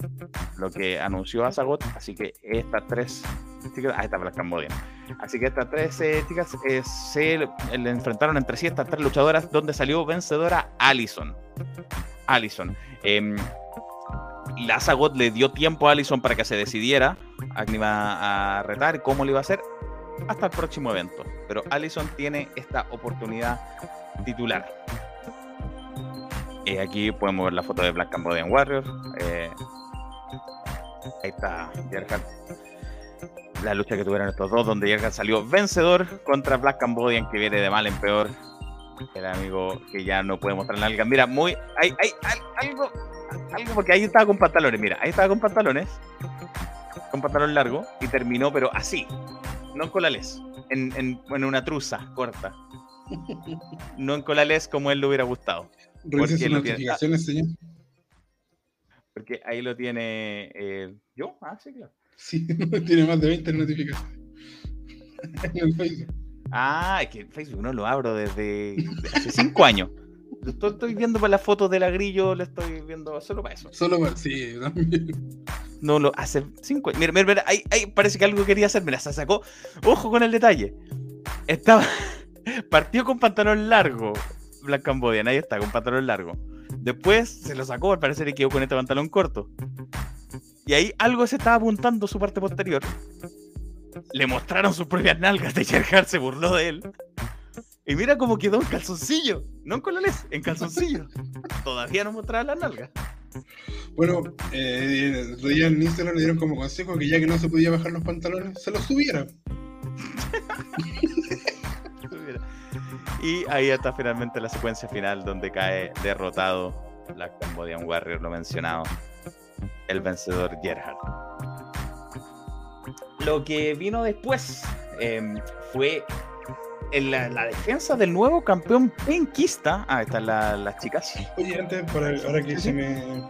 lo que anunció Azagot. Así que estas tres ah, está Black Cambodian. Así que estas tres chicas eh, se le enfrentaron entre sí, estas tres luchadoras, donde salió vencedora Allison. Allison. Eh, Lazagot le dio tiempo a Allison para que se decidiera a quién a retar, cómo lo iba a hacer, hasta el próximo evento. Pero Allison tiene esta oportunidad titular. Eh, aquí podemos ver la foto de Black Cambodian Warriors. Eh, ahí está Gerhard. La lucha que tuvieron estos dos, donde Gerhard salió vencedor contra Black Cambodian, que viene de mal en peor. El amigo que ya no puede mostrar nalga. Mira, muy. Hay, hay, hay algo. Algo porque ahí estaba con pantalones. Mira, ahí estaba con pantalones. Con pantalón largo. Y terminó, pero así. No en colales. En, en, una truza corta. No en colales como él le hubiera gustado. Revise sus lo tiene- notificaciones, señor. Porque ahí lo tiene. eh, ¿Yo? Ah, sí, claro. Sí, *laughs* tiene más de 20 notificaciones. *laughs* En el Facebook. Ah, es que Facebook no lo abro desde hace cinco años. Estoy, estoy viendo para las fotos de la grillo, le estoy viendo solo para eso. Solo para. Sí, también. No lo hace cinco años. Mira, mira, mira, ahí, ahí parece que algo quería hacer. Mira, se sacó. Ojo con el detalle. Estaba. *laughs* Partió con pantalón largo. Black Cambodian, ahí está, con pantalón largo. Después se lo sacó, al parecer y quedó con este pantalón corto. Y ahí algo se estaba apuntando su parte posterior. Le mostraron sus propias nalgas de Gerhard, se burló de él. Y mira cómo quedó en calzoncillo. No en colores, en calzoncillo. Todavía no mostraba las nalgas. Bueno, eh, en Instagram le dieron como consejo que ya que no se podía bajar los pantalones, se los subiera. Y ahí está finalmente la secuencia final donde cae derrotado Black Cambodian Warrior, lo mencionado, el vencedor Gerhard. Lo que vino después em, fue en la, la defensa del nuevo campeón penquista. Ah, están la- las chicas. Oye, antes, para, ahora que Sí, se me.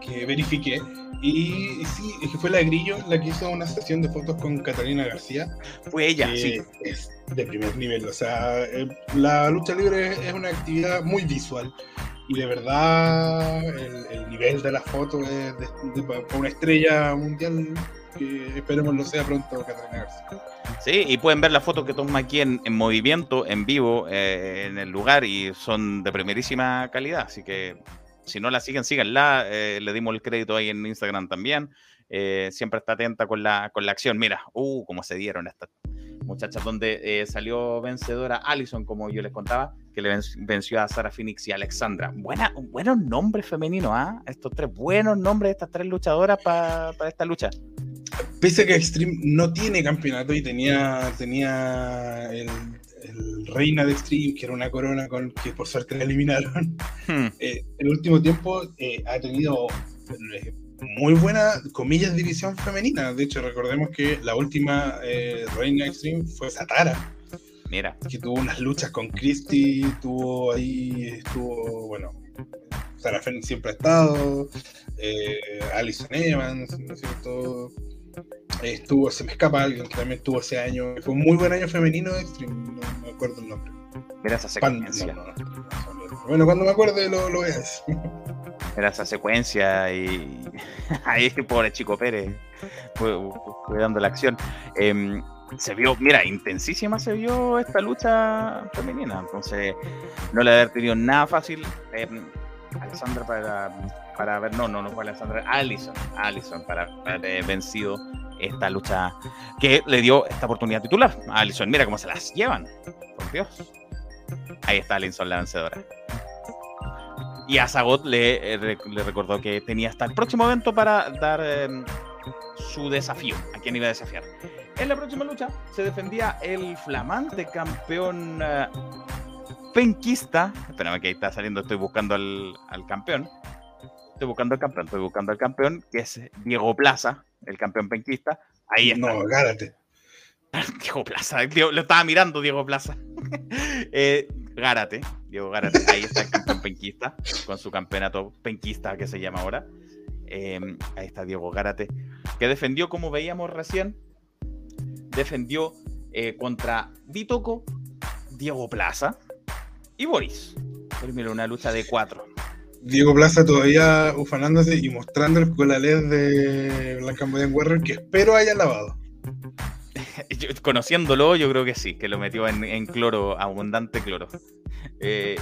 que verifiqué. Y sí, es que fue la Grillo la que hizo una sesión de fotos con Catalina García. Fue ella, sí. es de primer nivel. O sea, eh, la lucha libre es una actividad muy visual. Y de verdad, el, el nivel de la foto es de, una estrella mundial que esperemos lo sea pronto, Catalina García. Sí, y pueden ver la foto que toma aquí en, en movimiento, en vivo, eh, en el lugar, y son de primerísima calidad. Así que si no la siguen, síganla. eh, le dimos el crédito ahí en Instagram también. eh, siempre está atenta con la, con la acción. Mira, uh, cómo se dieron estas muchachas, donde eh, salió vencedora Allison, como yo les contaba, que le ven- venció a Sara Phoenix y Alexandra. Buena, buenos nombres femeninos, ¿ah? Estos tres buenos nombres de estas tres luchadoras pa- para esta lucha. Pese a que Extreme no tiene campeonato y tenía, tenía el, el reina de Extreme, que era una corona con que por suerte la eliminaron, Hmm. eh, el último tiempo eh, ha tenido eh, muy buena, comillas, división femenina. De hecho, recordemos que la última eh, reina Extreme fue Satara, Mira, que tuvo unas luchas con Christie, tuvo ahí, estuvo, bueno, Sarah siempre ha estado, eh, Alison Evans, ¿no es cierto? Eh, Estuvo, se me escapa alguien que también estuvo ese año. Fue un muy buen año femenino de Extreme, no me acuerdo el nombre. mira esa secuencia. no, no, no. Bueno, cuando me acuerde lo, lo decir. Era esa secuencia y *laughs* ahí pobre Chico Pérez fue, fue dando la acción. Em, se vio, mira, intensísima se vio esta lucha femenina. Entonces, no le haber tenido nada fácil. em, Alessandra para, para ver, no, no, no fue Alessandra, Allison, Allison para haber eh, vencido esta lucha que le dio esta oportunidad titular a Allison. Mira cómo se las llevan, por Dios. Ahí está Allison, la vencedora. Y a Zagot le, eh, le recordó que tenía hasta el próximo evento para dar em, su desafío. ¿A quién iba a desafiar? En la próxima lucha se defendía el flamante campeón eh, penquista. Espérame que ahí está saliendo, estoy buscando al, al campeón. Estoy buscando al campeón, estoy buscando al campeón, que es Diego Plaza, el campeón penquista. Ahí está. No, Gárate. *laughs* Diego Plaza, Diego- lo estaba mirando Diego Plaza. *laughs* Eh, Gárate, Diego Gárate, ahí está el campeón penquista, con su campeonato penquista que se llama ahora. Eh, ahí está Diego Gárate, que defendió, como veíamos recién, defendió eh, contra Bitoco, Diego Plaza y Boris. Terminó una lucha de cuatro. Diego Plaza todavía ufanándose y mostrando el colalés de Black Cambodian Warrior que espero haya lavado. *laughs* conociéndolo, yo creo que sí, que lo metió en, cloro, abundante cloro. Eh,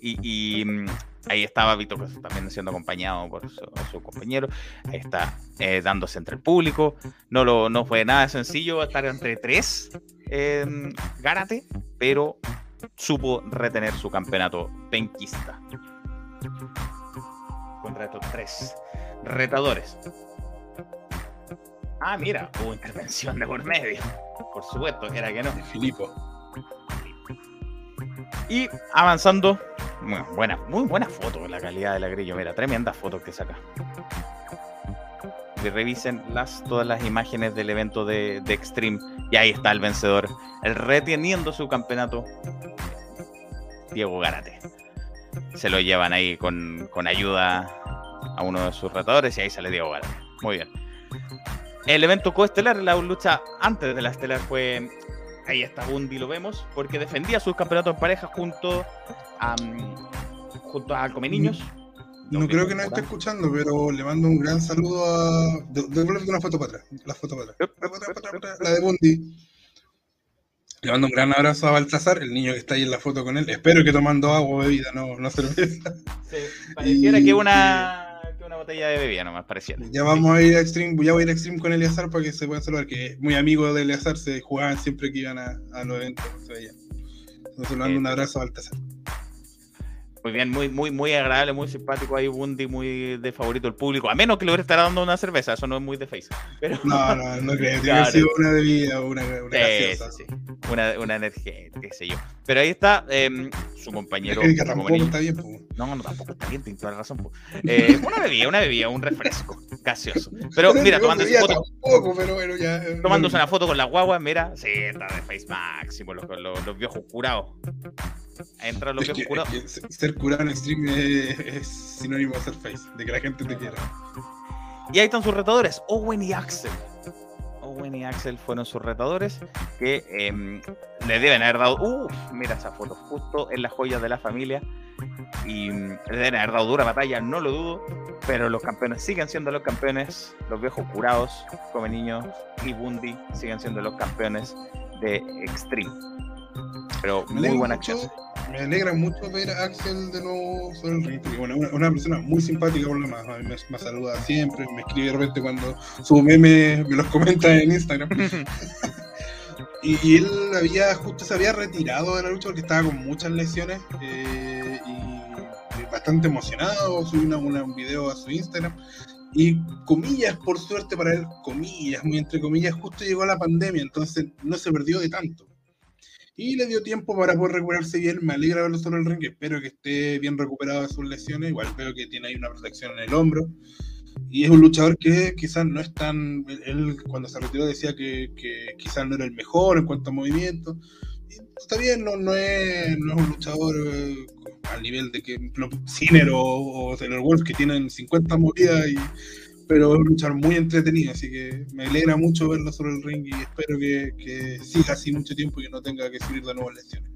y, mm, ahí estaba Vito también siendo acompañado por su, compañero. Ahí está eh, dándose entre el público. No, lo, no fue nada sencillo estar entre tres en Gárate, pero supo retener su campeonato penquista. Contra estos tres retadores. Ah, mira, hubo intervención de por medio. Por supuesto, era que no. Filipo. Y avanzando, buena, muy buena foto la calidad de la grillo. Mira, tremenda foto que saca. Y revisen las, todas las imágenes del evento de, de Extreme. Y ahí está el vencedor. El reteniendo su campeonato. Diego Garate. Se lo llevan ahí con, con ayuda a uno de sus retadores y ahí sale Diego Garate. Muy bien. El evento coestelar, la lucha antes de la estelar fue. Ahí está Bundy, lo vemos, porque defendía sus campeonatos en pareja junto a, junto a Come Niños. No, creo que nos esté escuchando, pero le mando un gran saludo a. Devuelve una foto para atrás. La foto para atrás. La de Bundy. Le mando un gran abrazo a Baltasar, el niño que está ahí en la foto con él. Espero que tomando agua o bebida, no, no cerveza. Sí, pareciera que una botella de bebida nomás, pareciera. Ya vamos a ir a Extreme, ya voy a ir a Extreme con Eliazar para que se puedan saludar, que es muy amigo de Eliazar, se jugaban siempre que iban a, a los eventos. Entonces le mando un abrazo a Baltasar. Muy bien, muy, muy, muy agradable, muy simpático ahí, Bundy, muy de favorito del público. A menos que le hubiera estar dando una cerveza, eso no es muy de face. Pero... No, no, no *laughs* creo. Tiene que ser una bebida una, una sí, sí, sí. Una, una energía, qué sé yo. Pero ahí está eh, su compañero. Es que tampoco está bien. No, no, tampoco está bien, tiene toda la razón. Eh, una bebida, una bebida, un refresco gaseoso. Pero mira, tomándose foto. Tampoco, pero bueno, ya, eh, tomándose una foto con la guagua, mira, sí, está de face máximo, los, los, los viejos curados. Entra lo que, es cura. ser curado en stream es, sinónimo de ser face, de que la gente te quiera. Y ahí están sus retadores, Owen y Axel. Owen y Axel fueron sus retadores que em, le deben haber dado. Uff, mira esa foto, justo en las joyas de la familia. Y mm, le deben haber dado dura batalla, no lo dudo. Pero los campeones siguen siendo los campeones. Los viejos curados, como niños y Bundy, siguen siendo los campeones de Extreme. Pero muy buena acción me alegra mucho ver a Axel de nuevo sobre el ring, porque bueno, una, una persona muy simpática por lo más, me, me, saluda siempre, me escribe de repente cuando su meme me los comenta en Instagram. *laughs* y, él había justo se había retirado de la lucha porque estaba con muchas lesiones eh, y bastante emocionado, subió un video a su Instagram. Y comillas, por suerte para él, comillas, muy entre comillas, justo llegó la pandemia, entonces no se perdió de tanto y le dio tiempo para poder recuperarse bien. Me alegra verlo sobre el ring, espero que esté bien recuperado de sus lesiones. Igual veo que tiene ahí una protección en el hombro. Y es un luchador que quizás no es tan. Él cuando se retiró decía que, quizás no era el mejor en cuanto a movimiento. está bien, no, no, es, no es un luchador eh, al nivel de que Sinner o, o Taylor Wolf que tienen 50 movidas y pero es un luchar muy entretenido, así que me alegra mucho verlo sobre el ring y espero que, siga así mucho tiempo y que no tenga que subir de nuevo lesiones.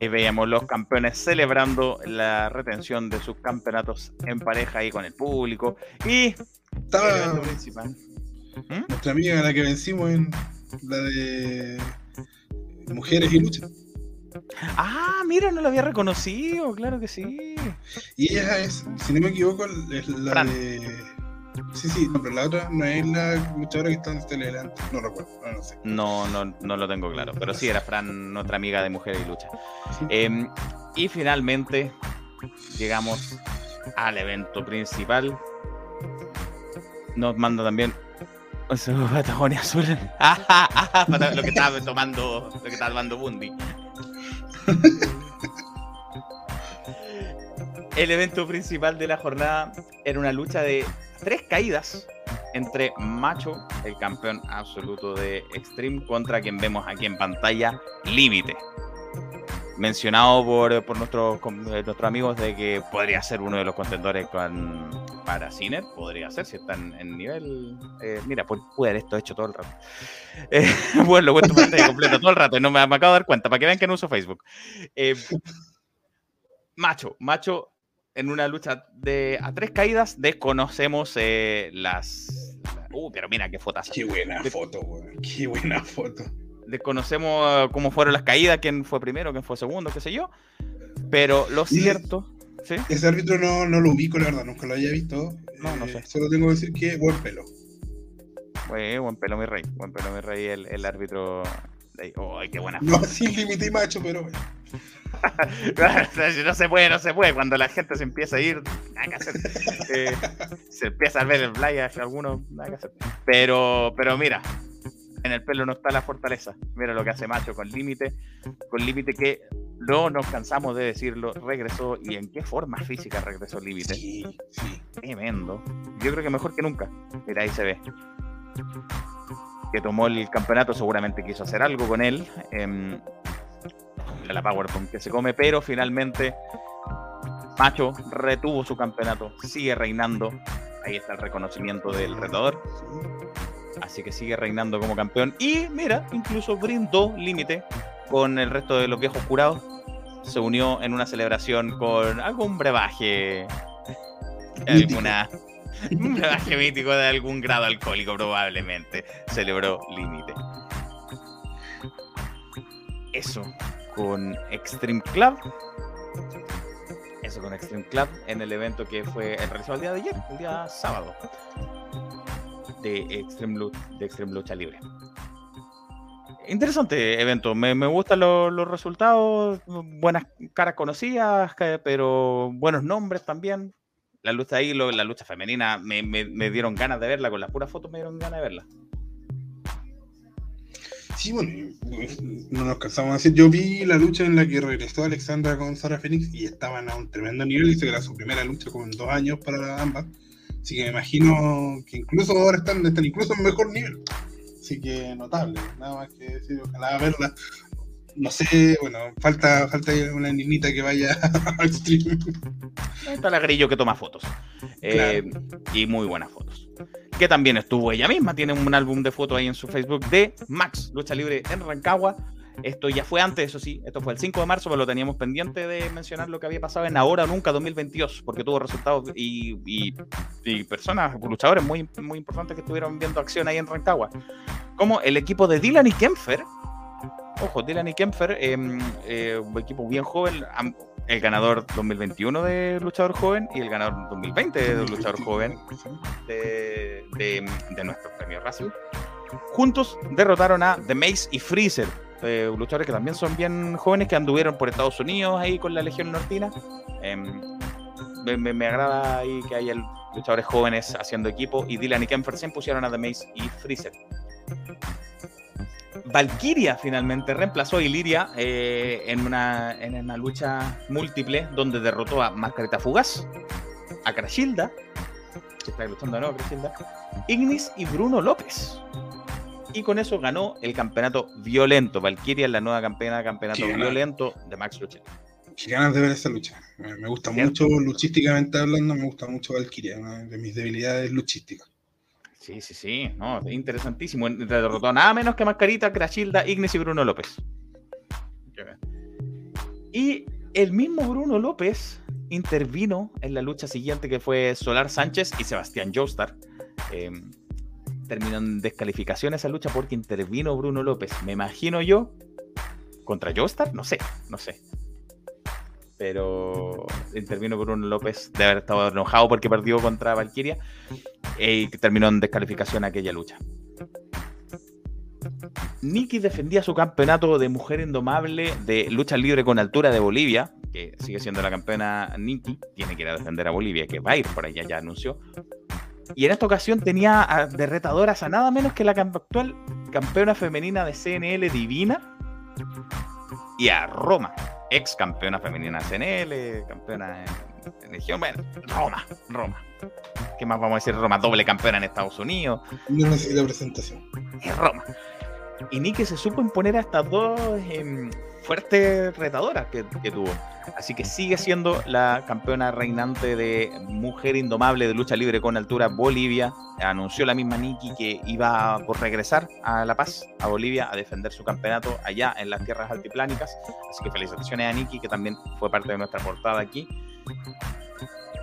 Y veíamos los campeones celebrando la retención de sus campeonatos en pareja ahí con el público. Y estaba. ¿Mm? nuestra amiga la que vencimos en la de mujeres y lucha. Ah, mira, no la había reconocido, claro que sí. Y ella es, si no me equivoco, es la de. Sí, sí, no, pero la otra no es la luchadora que está en Teledelante. No recuerdo, no, sé. No, no, no lo tengo claro, pero sí era Fran, nuestra amiga de Mujer y Lucha. Em, y finalmente llegamos al evento principal. Nos manda también Patagonia Azul. *laughs* lo que estaba tomando, lo que estaba tomando Bundy. El evento principal de la jornada era una lucha de tres caídas entre Macho, el campeón absoluto de Extreme, contra quien vemos aquí en pantalla, Límite. Mencionado por, nuestros, nuestros amigos de que podría ser uno de los contendores con, para Ciner, podría ser, si están en nivel. Eh, mira, puede haber esto hecho todo el rato. *laughs* Eh, bueno, lo cuento completo todo el rato, no me, me, acabo de dar cuenta, para que vean que no uso Facebook. macho, macho en una lucha de a tres caídas desconocemos eh, las, Uh, pero mira qué fotos. Qué buena foto, weón. Qué buena foto. Desconocemos cómo fueron las caídas, quién fue primero, quién fue segundo, qué sé yo. Pero lo cierto. ¿Sí? Ese árbitro no, no lo ubico, la verdad, nunca lo haya visto. No, no sé. Eh, solo tengo que decir que buen pelo. buen pelo, mi rey. Buen pelo, mi rey, el, el árbitro. ¡Ay, qué buena! No, sin límite y macho, pero *laughs* no se puede, no se puede. Cuando la gente se empieza a ir, eh, se empieza a ver el playa, algunos, nada que hacer. Pero, pero mira, en el pelo no está la fortaleza. Mira lo que hace Macho con límite, con límite que no nos cansamos de decirlo, regresó y en qué forma física regresó límite. Sí, sí. Tremendo. Yo creo que mejor que nunca. Mira, ahí se ve. Que tomó el campeonato, seguramente quiso hacer algo con él. Eh, la PowerPoint que se come, pero finalmente Macho retuvo su campeonato, sigue reinando. Ahí está el reconocimiento del retador. Así que sigue reinando como campeón. Y mira, incluso brindó límite con el resto de los viejos jurados. Se unió en una celebración con algún brebaje. Alguna, un brebaje mítico de algún grado alcohólico, probablemente. Celebró límite. Eso con Extreme Club. Eso con Extreme Club en el evento que fue realizado el día de ayer, el día sábado, de Extreme, de Extreme Lucha Libre. Interesante evento, me, gustan los resultados, buenas caras conocidas, pero buenos nombres también. La lucha ahí, la lucha femenina, me, dieron ganas de verla, con las puras fotos me dieron ganas de verla. Sí, bueno, no nos cansamos de decir. Yo vi la lucha en la que regresó Alexandra con Sara Phoenix y estaban a un tremendo nivel. Dice que era su primera lucha como en dos años para ambas. Así que me imagino que incluso ahora están, están incluso en mejor nivel. Así que notable, nada más que decir, ojalá verla. No sé, bueno, falta, falta una niñita que vaya *laughs* al stream. Está la grillo que toma fotos. Eh, y muy buenas fotos que también estuvo ella misma. Tiene un álbum de fotos ahí en su Facebook de Max, Lucha Libre en Rancagua. Esto ya fue antes, eso sí, esto fue el 5 de marzo, pero lo teníamos pendiente de mencionar lo que había pasado en Ahora Nunca 2022, porque tuvo resultados y, personas, luchadores muy, muy importantes que estuvieron viendo acción ahí en Rancagua. Como el equipo de Dylan y Kempfer, ojo, Dylan y Kempfer, em, eh, un equipo bien joven, el ganador 2021 de Luchador Joven y el ganador 2020 de Luchador Joven de, de, nuestro premio Racing. Juntos derrotaron a The Mace y Freezer, eh, luchadores que también son bien jóvenes que anduvieron por Estados Unidos ahí con la Legión Nortina. Em, me, agrada ahí que haya luchadores jóvenes haciendo equipo y Dylan y Kemper se pusieron a The Mace y Freezer. Valkyria finalmente reemplazó a Iliria eh, en, una, en una lucha múltiple donde derrotó a Margarita Fugaz, a Crashilda, está luchando de Crashilda, Ignis y Bruno López. Y con eso ganó el campeonato violento. Valkyria es la nueva campeona de campeonato violento de Max Lucha. Qué ganas de ver esa lucha. Me gusta mucho, luchísticamente hablando, me gusta mucho Valkyria, una de mis debilidades luchísticas. Sí, sí, sí, no, interesantísimo. Derrotó nada menos que Mascarita, Crashilda, Ignis y Bruno López. Y el mismo Bruno López intervino en la lucha siguiente que fue Solar Sánchez y Sebastián Joestar. Em, terminó en descalificación esa lucha porque intervino Bruno López. Me imagino yo contra Joestar, no sé, no sé pero intervino Bruno López de haber estado enojado porque perdió contra Valkyria y terminó en descalificación aquella lucha. Nikki defendía su campeonato de mujer indomable de lucha libre con altura de Bolivia, que sigue siendo la campeona Nikki, tiene que ir a defender a Bolivia, que va a ir por allá, ya anunció. Y en esta ocasión tenía de retadoras a nada menos que la actual campeona femenina de CNL Divina y a Roma, ex campeona femenina CNL, campeona en, región, bueno, Roma, Roma. ¿Qué más vamos a decir? Roma, doble campeona en Estados Unidos. No necesita presentación. Es Roma. Y Nike se supo imponer a estas dos em, fuertes retadoras que, tuvo. Así que sigue siendo la campeona reinante de Mujer Indomable de lucha libre con altura Bolivia. Anunció la misma Nikki que iba por regresar a La Paz, a Bolivia, a defender su campeonato allá en las tierras altiplánicas. Así que felicitaciones a Nikki, que también fue parte de nuestra portada aquí.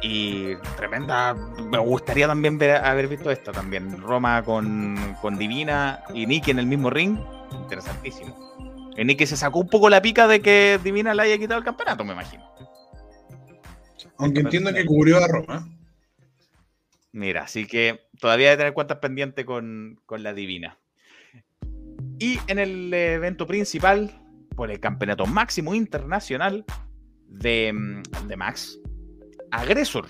Y tremenda. Me gustaría también ver, haber visto esta también. Roma con, con Divina y Nicky en el mismo ring. Interesantísimo. Y Nicky se sacó un poco la pica de que Divina le haya quitado el campeonato, me imagino. Aunque entiendo que cubrió a Roma. Mira, así que todavía hay que tener cuentas pendientes con, con la Divina. Y en el evento principal, por el campeonato máximo internacional de, de Max, Agresor.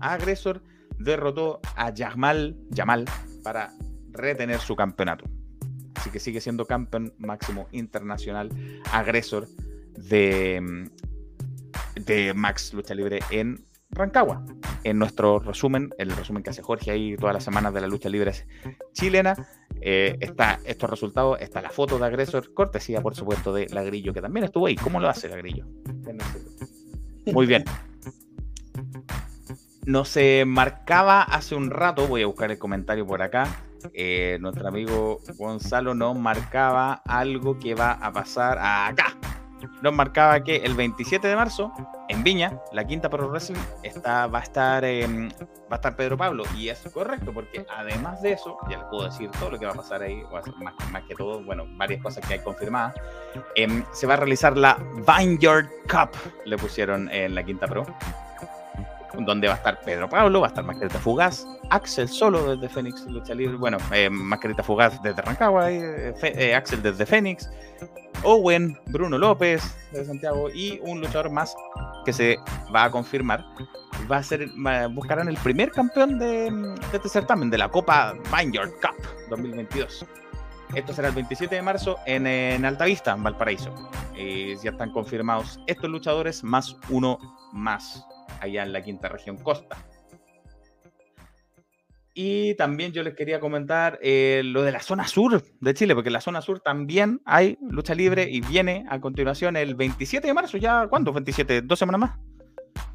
Agresor derrotó a Yamal, Yamal para retener su campeonato. Así que sigue siendo campeón máximo internacional agresor de, de Max Lucha Libre en Rancagua. En nuestro resumen, el resumen que hace Jorge ahí todas las semanas de la lucha libre chilena, eh, está estos resultados, está la foto de agresor, cortesía por supuesto de Lagrillo, que también estuvo ahí. ¿Cómo lo hace Lagrillo? Muy bien. No se marcaba hace un rato, voy a buscar el comentario por acá. Eh, nuestro amigo Gonzalo nos marcaba algo que va a pasar acá nos marcaba que el 27 de marzo, en Viña, la quinta Pro Wrestling, está, va, a estar, va a estar Pedro Pablo. Y es correcto, porque además de eso, ya les puedo decir todo lo que va a pasar ahí, más, más que todo, bueno, varias cosas que hay confirmadas. Em, se va a realizar la Vineyard Cup, le pusieron en la quinta Pro donde va a estar Pedro Pablo, va a estar Mascarita Fugaz, Axel solo desde Fénix Lucha Libre, bueno, eh, Mascarita Fugaz desde Rancagua, eh, eh, Axel desde Fénix, Owen, Bruno López de Santiago y un luchador más que se va a confirmar. Va a ser, buscarán el primer campeón de, este certamen, de la Copa Vineyard Cup 2022. Esto será el 27 de marzo en, en Altavista, en Valparaíso. ya están confirmados estos luchadores más uno más allá en la quinta región costa. Y también yo les quería comentar eh, lo de la zona sur de Chile, porque en la zona sur también hay lucha libre y viene a continuación el 27 de marzo, ya, ¿cuándo? 27, dos semanas más.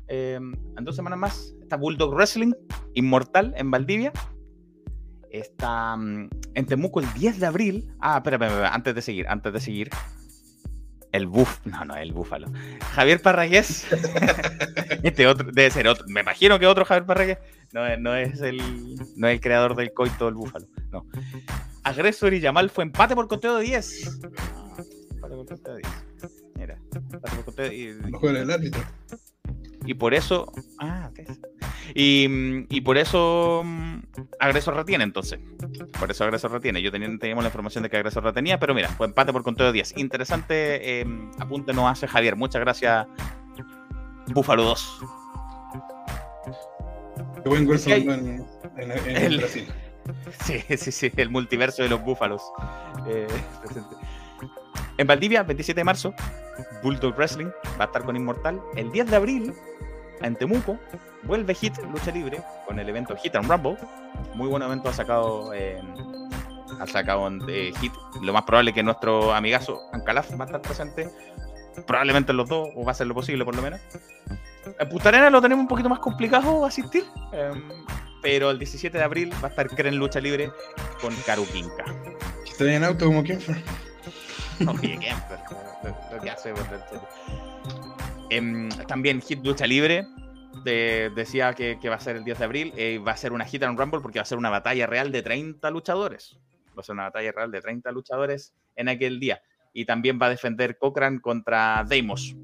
Em, en dos semanas más está Bulldog Wrestling, Inmortal en Valdivia. Está mm, en Temuco el 10 de abril. Ah, espera, antes de seguir, antes de seguir. El buf, no, no, el búfalo. Javier Parragués. *laughs* este otro, debe ser otro. Me imagino que otro Javier Parragués. No, no, es el, no es el creador del coito del búfalo. No. Agresor y Yamal fue empate por conteo de 10. empate por conteo de 10. Mira, empate por conteo de 10. No juega el árbitro. Y por eso. Ah, ¿qué es? Y, y, por eso mm, Agresor retiene entonces. Por eso Agresor retiene. Yo tenía, teníamos la información de que Agresor retenía, pero mira, fue empate por conteo de 10. Interesante eh, apunte nos hace Javier. Muchas gracias, Búfalo 2. Qué buen gol en, en, en el, Brasil. *laughs* Sí, sí, sí, el multiverso de los búfalos. Eh, en Valdivia, 27 de marzo, Bulldog Wrestling va a estar con Inmortal. El 10 de abril, en Temuco, vuelve Hit Lucha Libre con el evento Hit and Rumble. Muy buen evento ha sacado, eh, ha sacado de Hit. Lo más probable es que nuestro amigazo Ancalaf va a estar presente. Probablemente los dos, o va a ser lo posible por lo menos. En Punta Arenas lo tenemos un poquito más complicado asistir. Em, pero el 17 de abril va a estar Kren Lucha Libre con Karu Kinka. ¿Está en auto como Kemper? Hace, Em, también Hit Lucha Libre decía que, va a ser el 10 de abril. Eh, va a ser una Hit and Rumble porque va a ser una batalla real de 30 luchadores. Va a ser una batalla real de 30 luchadores en aquel día. Y también va a defender Cochran contra Deimos,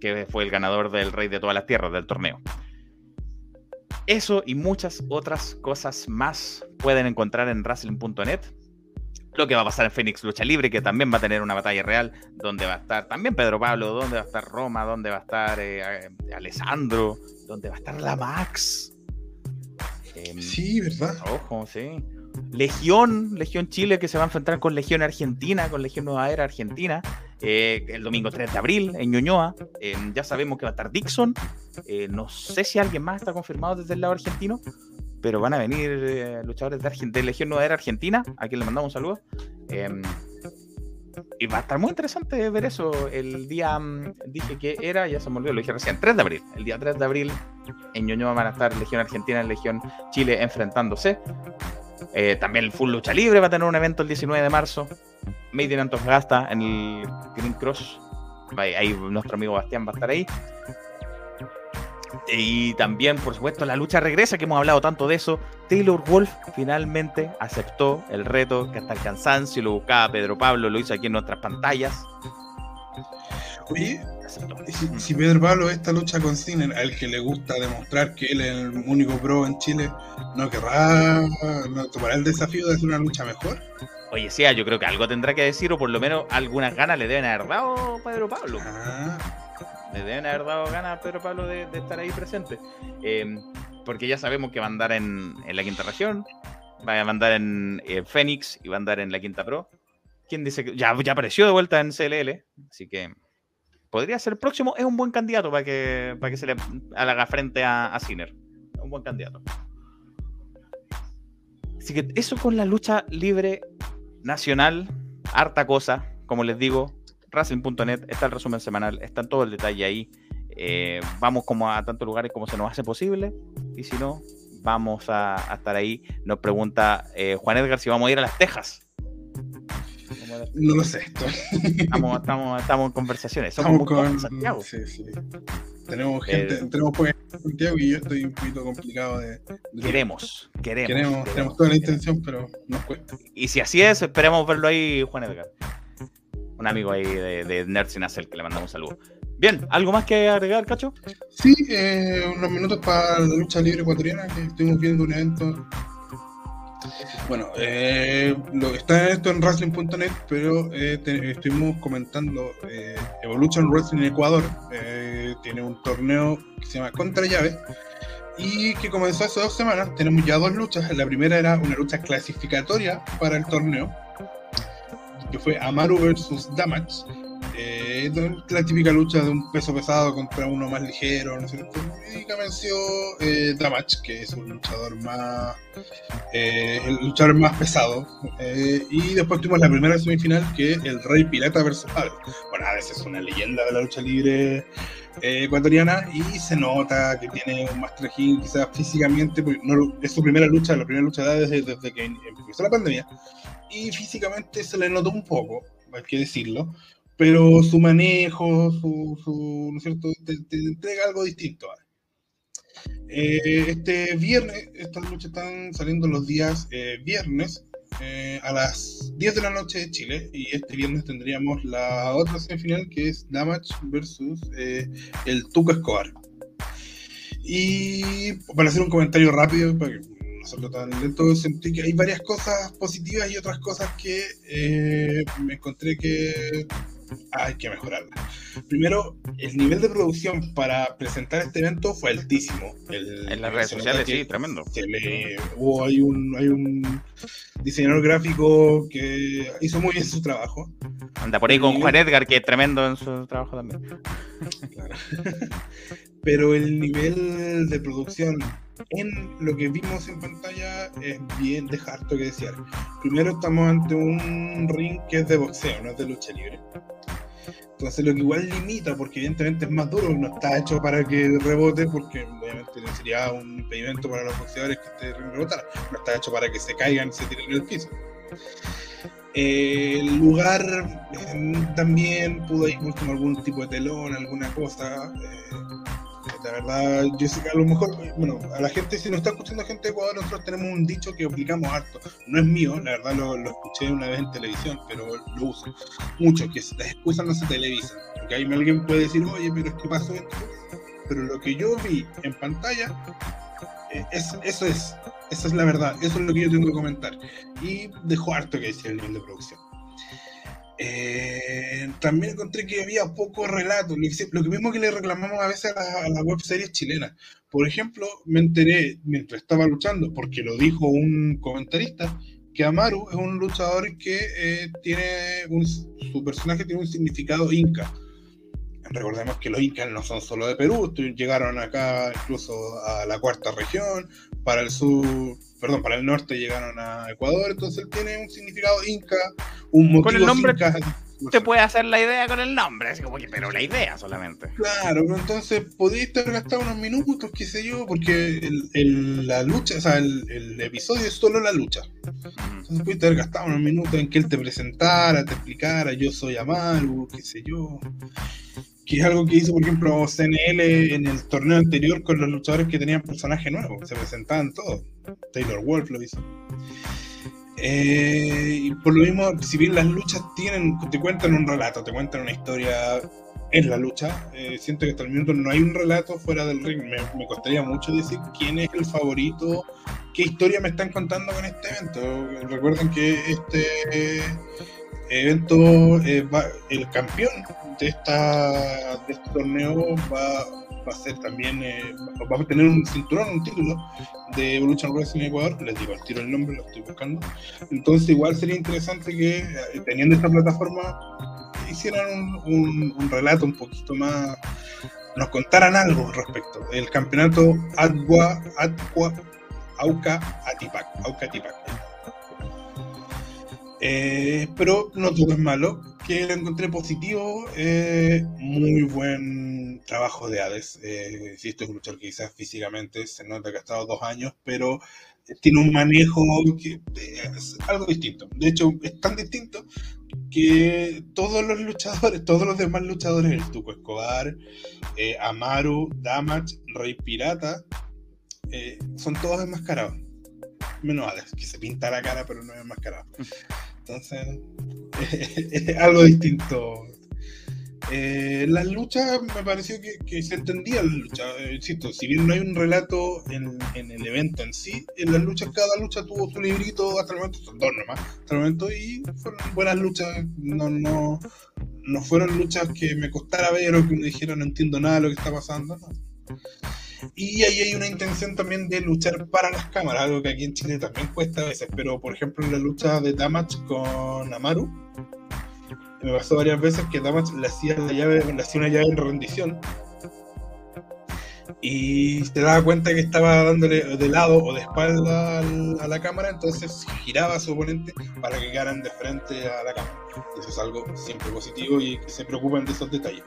que fue el ganador del Rey de todas las Tierras del torneo. Eso y muchas otras cosas más pueden encontrar en wrestling.net lo que va a pasar en Fénix Lucha Libre, que también va a tener una batalla real, donde va a estar también Pedro Pablo, donde va a estar Roma, donde va a estar eh, Alessandro, donde va a estar la Max. Em, sí, ¿verdad? Ojo, sí. Legión, Legión Chile, que se va a enfrentar con Legión Argentina, con Legión Nueva Era Argentina, eh, el domingo 3 de abril en Ñuñoa. Em, ya sabemos que va a estar Dixon. Eh, no sé si alguien más está confirmado desde el lado argentino, pero van a venir eh, luchadores de, de, Legión Nueva Era Argentina, a quien le mandamos un saludo. Em, y va a estar muy interesante ver eso. El día, mm, dije que era, ya se me olvidó, lo dije recién, 3 de abril. El día 3 de abril en Ñuñoa van a estar Legión Argentina y Legión Chile enfrentándose. Eh, también el Full Lucha Libre va a tener un evento el 19 de marzo. Made in Antofagasta en el Green Cross. Ahí nuestro amigo Bastián va a estar ahí. Y también, por supuesto, la lucha regresa, que hemos hablado tanto de eso. Taylor Wolf finalmente aceptó el reto que hasta el cansancio lo buscaba Pedro Pablo, lo hizo aquí en nuestras pantallas. Oye, si, si, Pedro Pablo esta lucha con Ciner, al que le gusta demostrar que él es el único pro en Chile, ¿no querrá no tomará el desafío de hacer una lucha mejor? Oye, sí, yo creo que algo tendrá que decir, o por lo menos algunas ganas le deben haber dado Pedro Pablo. Ah. Le deben haber dado ganas Pedro Pablo de, estar ahí presente. Em, porque ya sabemos que va a andar en, la quinta región, va a andar en eh, Fénix y va a andar en la quinta pro. ¿Quién dice que ya, ya apareció de vuelta en CLL? Así que podría ser próximo. Es un buen candidato para que, para que se le haga frente a, a Sinner. Un buen candidato. Así que eso con la lucha libre nacional, harta cosa, como les digo, Racing.net, está el resumen semanal, está todo el detalle ahí. Eh, vamos como a tantos lugares como se nos hace posible y si no, vamos a, estar ahí. Nos pregunta eh, Juan Edgar si vamos a ir a las Tejas. No lo sé. Estamos, estamos, estamos en conversaciones. Somos con Santiago. Sí, sí. Tenemos gente, tenemos pues Santiago y yo estoy un poquito complicado de. queremos, queremos, queremos, Tenemos toda la intención, pero nos cuesta. Y si así es, esperemos verlo ahí, Juan Edgar. Un amigo ahí de, de Nerd Sin que le mandamos saludo. Bien, ¿algo más que agregar, Cacho? Sí, eh, unos minutos para la lucha libre ecuatoriana, que estuvimos viendo un evento bueno, eh, lo está esto en wrestling.net, pero eh, estuvimos comentando eh, Evolution Wrestling Ecuador. Eh, tiene un torneo que se llama Contra Llave y que comenzó hace dos semanas. Tenemos ya dos luchas. La primera era una lucha clasificatoria para el torneo, que fue Amaru versus Damage eh, la típica lucha de un peso pesado contra uno más ligero, ¿no es cierto? Y venció eh, Damage, que es un luchador más eh, el luchador más pesado. Y después tuvimos la primera semifinal, que es el Rey Pirata versus Ave. Bueno, veces es una leyenda de la lucha libre ecuatoriana y se nota que tiene un Master King quizás físicamente, porque no, es su primera lucha, la primera lucha desde, desde que empezó la pandemia, y físicamente se le notó un poco, hay que decirlo, pero su manejo, su, su ¿no es cierto?, te, entrega algo distinto. Eh, este viernes, estas luchas están saliendo los días eh, viernes eh, a las 10 de la noche de Chile y este viernes tendríamos la otra semifinal que es Damage versus el Tuca Escobar. Y para hacer un comentario rápido, para que no sea tan lento, sentí que hay varias cosas positivas y otras cosas que me encontré que hay que mejorarla. Primero, el nivel de producción para presentar este evento fue altísimo. en las redes sociales, sí, tremendo. hubo, hay, un, hay un diseñador gráfico que hizo muy bien su trabajo. Anda por ahí con Juan Edgar, que es tremendo en su trabajo también. Claro. *laughs* Pero el nivel de producción en lo que vimos en pantalla es bien de harto que desear. Primero estamos ante un ring que es de boxeo, no es de lucha libre. Entonces lo que igual limita, porque evidentemente es más duro, no está hecho para que rebote, porque obviamente sería un impedimento para los boxeadores que ring rebotara. No está hecho para que se caigan y se tiren en el piso. el lugar eh, también pudo ir con algún tipo de telón, alguna cosa. Eh, la verdad, Jessica, a lo mejor, bueno, a la gente, si nos está escuchando gente de Ecuador, nosotros tenemos un dicho que aplicamos harto. No es mío, la verdad lo, escuché una vez en televisión, pero lo uso mucho, que las excusas no se televisan. Porque ahí alguien puede decir, oye, pero es que pasó esto. Pero lo que yo vi en pantalla, eh, es, eso es, esa es la verdad, eso es lo que yo tengo que comentar. Y dejo harto que decir el nivel de producción. Eh, también encontré que había poco relato, lo mismo que le reclamamos a veces a, las web series chilenas. Por ejemplo, me enteré mientras estaba luchando, porque lo dijo un comentarista, que Amaru es un luchador que eh, tiene su personaje tiene un significado inca. Recordemos que los incas no son solo de Perú, llegaron acá incluso a la cuarta región, para el sur, perdón, para el norte llegaron a Ecuador, entonces él tiene un significado inca, un motivo con el nombre Te puede hacer la idea con el nombre, así como que, pero la idea solamente. Claro, pero entonces podéis estar gastado unos minutos, qué sé yo, porque el, la lucha, o sea, el, episodio es solo la lucha. Entonces podéis haber gastado unos minutos en que él te presentara, te explicara, yo soy Amaru, qué sé yo que es algo que hizo, por ejemplo, CNL en el torneo anterior con los luchadores que tenían personaje nuevo, se presentaban todos. Taylor Wolf lo hizo. Eh, y por lo mismo, si bien las luchas tienen, te cuentan un relato, te cuentan una historia en la lucha, eh, siento que hasta el momento no hay un relato fuera del ring. Me, me, costaría mucho decir quién es el favorito, qué historia me están contando con este evento. Recuerden que este evento, eh, va, el campeón de, esta, de este torneo va, va a ser también, eh, va a tener un cinturón, un título de Evolution Wrestling Ecuador, les digo al tiro el nombre, lo estoy buscando. Entonces igual sería interesante que eh, teniendo esta plataforma hicieran un, un, un, relato un poquito más, nos contaran algo al respecto. El campeonato Adwa, Adwa Auca Atipac, Auca Atipac. Eh, pero no todo es malo, que lo encontré positivo, eh, muy buen trabajo de Hades. Eh, si esto es un luchador que quizás físicamente se nota que ha estado dos años, pero tiene un manejo es algo distinto. De hecho, es tan distinto que todos los luchadores, todos los demás luchadores, el Tuco Escobar, eh, Amaru, Damage, Rey Pirata, eh, son todos enmascarados. Menos Hades, que se pinta la cara, pero no es enmascarado. Entonces, *laughs* es algo distinto. Eh, las luchas me pareció que, se entendía las luchas. Eh, insisto, si bien no hay un relato en, el evento en sí, en las luchas cada lucha tuvo su librito hasta el momento, son dos nomás, hasta el momento, y fueron buenas luchas. No, no, no fueron luchas que me costara ver o que me dijera no entiendo nada de lo que está pasando. Y ahí hay una intención también de luchar para las cámaras, algo que aquí en Chile también cuesta a veces, pero por ejemplo en la lucha de Damage con Amaru, me pasó varias veces que Damage le hacía, la llave, le hacía una llave en rendición y se daba cuenta que estaba dándole de lado o de espalda a la cámara, entonces giraba a su oponente para que quedaran de frente a la cámara. Eso es algo siempre positivo y que se preocupen de esos detalles.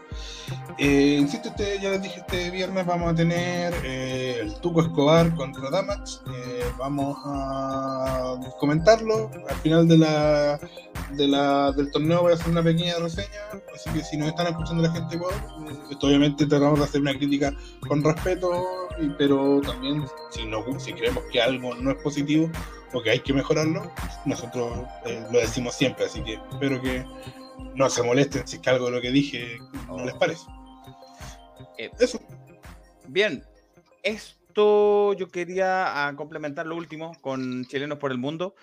Eh, insisto, este, ya les dije, este viernes vamos a tener eh, el Tuco Escobar contra Damage. Eh, vamos a comentarlo. Al final de la, de la, del torneo voy a hacer una pequeña reseña. Así que si nos están escuchando la gente igual, esto obviamente tratamos de hacer una crítica con respeto, pero también si, no, si creemos que algo no es positivo o que hay que mejorarlo, nosotros eh, lo decimos siempre, así que espero que no se molesten si es que algo de lo que dije no les parece. Eh, Eso. Bien, esto yo quería ah, complementar lo último con Chilenos por el Mundo.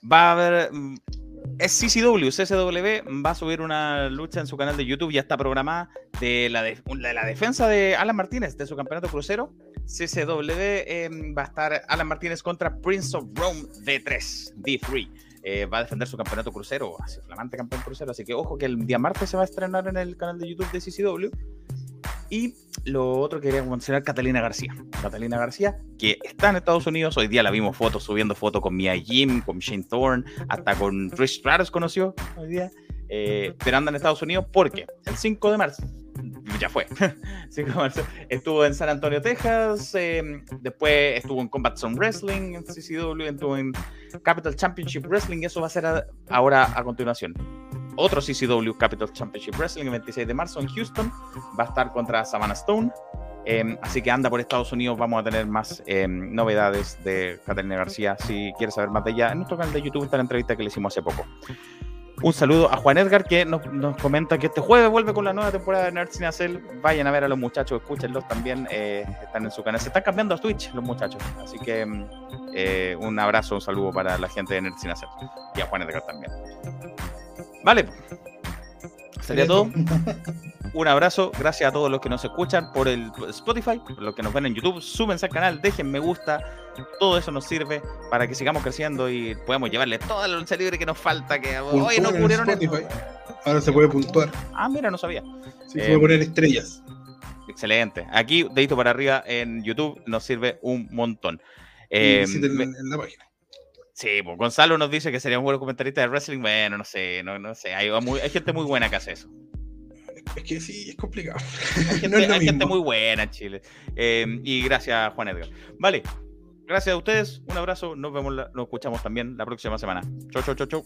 Va a haber mm, CCW, CCW va a subir una lucha en su canal de YouTube, ya está programada, de la, de, la defensa de Alan Martínez de su campeonato crucero. CCW eh, va a estar Alan Martínez contra Prince of Rome D3, D3. Eh, va a defender su campeonato crucero, así, flamante campeón crucero. Así que ojo que el día martes se va a estrenar en el canal de YouTube de CCW. Y lo otro que quería mencionar, Catalina García. Catalina García, que está en Estados Unidos. Hoy día la vimos fotos, subiendo fotos con Mia Jim, con Shane Thorne, hasta con Trish Stratus conoció hoy día. Eh, pero anda en Estados Unidos porque el 5 de marzo, ya fue, *laughs* 5 de marzo, estuvo en San Antonio, Texas. Eh, después estuvo en Combat Zone Wrestling, en CCW, estuvo en Capital Championship Wrestling. Y eso va a ser ahora a continuación otro CCW Capital Championship Wrestling el 26 de marzo en Houston. Va a estar contra Savannah Stone. Eh, así que anda por Estados Unidos. Vamos a tener más eh, novedades de Catalina García. Si quieres saber más de ella, en nuestro canal de YouTube está la entrevista que le hicimos hace poco. Un saludo a Juan Edgar que nos, comenta que este jueves vuelve con la nueva temporada de Nerds Sin Hacer. Vayan a ver a los muchachos, escúchenlos también. Eh, están en su canal. Se están cambiando a Twitch los muchachos. Así que eh, un abrazo, un saludo para la gente de Nerds Sin Hacer. Y a Juan Edgar también. Vale. Sería todo. Un abrazo. Gracias a todos los que nos escuchan por el Spotify, por los que nos ven en YouTube. Súbense al canal, dejen me gusta. Todo eso nos sirve para que sigamos creciendo y podamos llevarle toda la lucha libre que nos falta. Que hoy no cubrieron Spotify. Ahora se puede puntuar. Ah, mira, no sabía. Sí, eh, se puede poner estrellas. Excelente. Aquí, dedito para arriba en YouTube, nos sirve un montón. Eh, en la página. Sí, pues Gonzalo nos dice que sería un buen comentarista de wrestling. Bueno, no sé, no, no sé. Hay, muy, hay, gente muy buena que hace eso. Es que sí, es complicado. Hay *laughs* gente, no hay gente muy buena en Chile. Eh, y gracias, Juan Edgar. Vale, gracias a ustedes. Un abrazo. Nos vemos, nos escuchamos también la próxima semana. Chau, chau, chau, chau.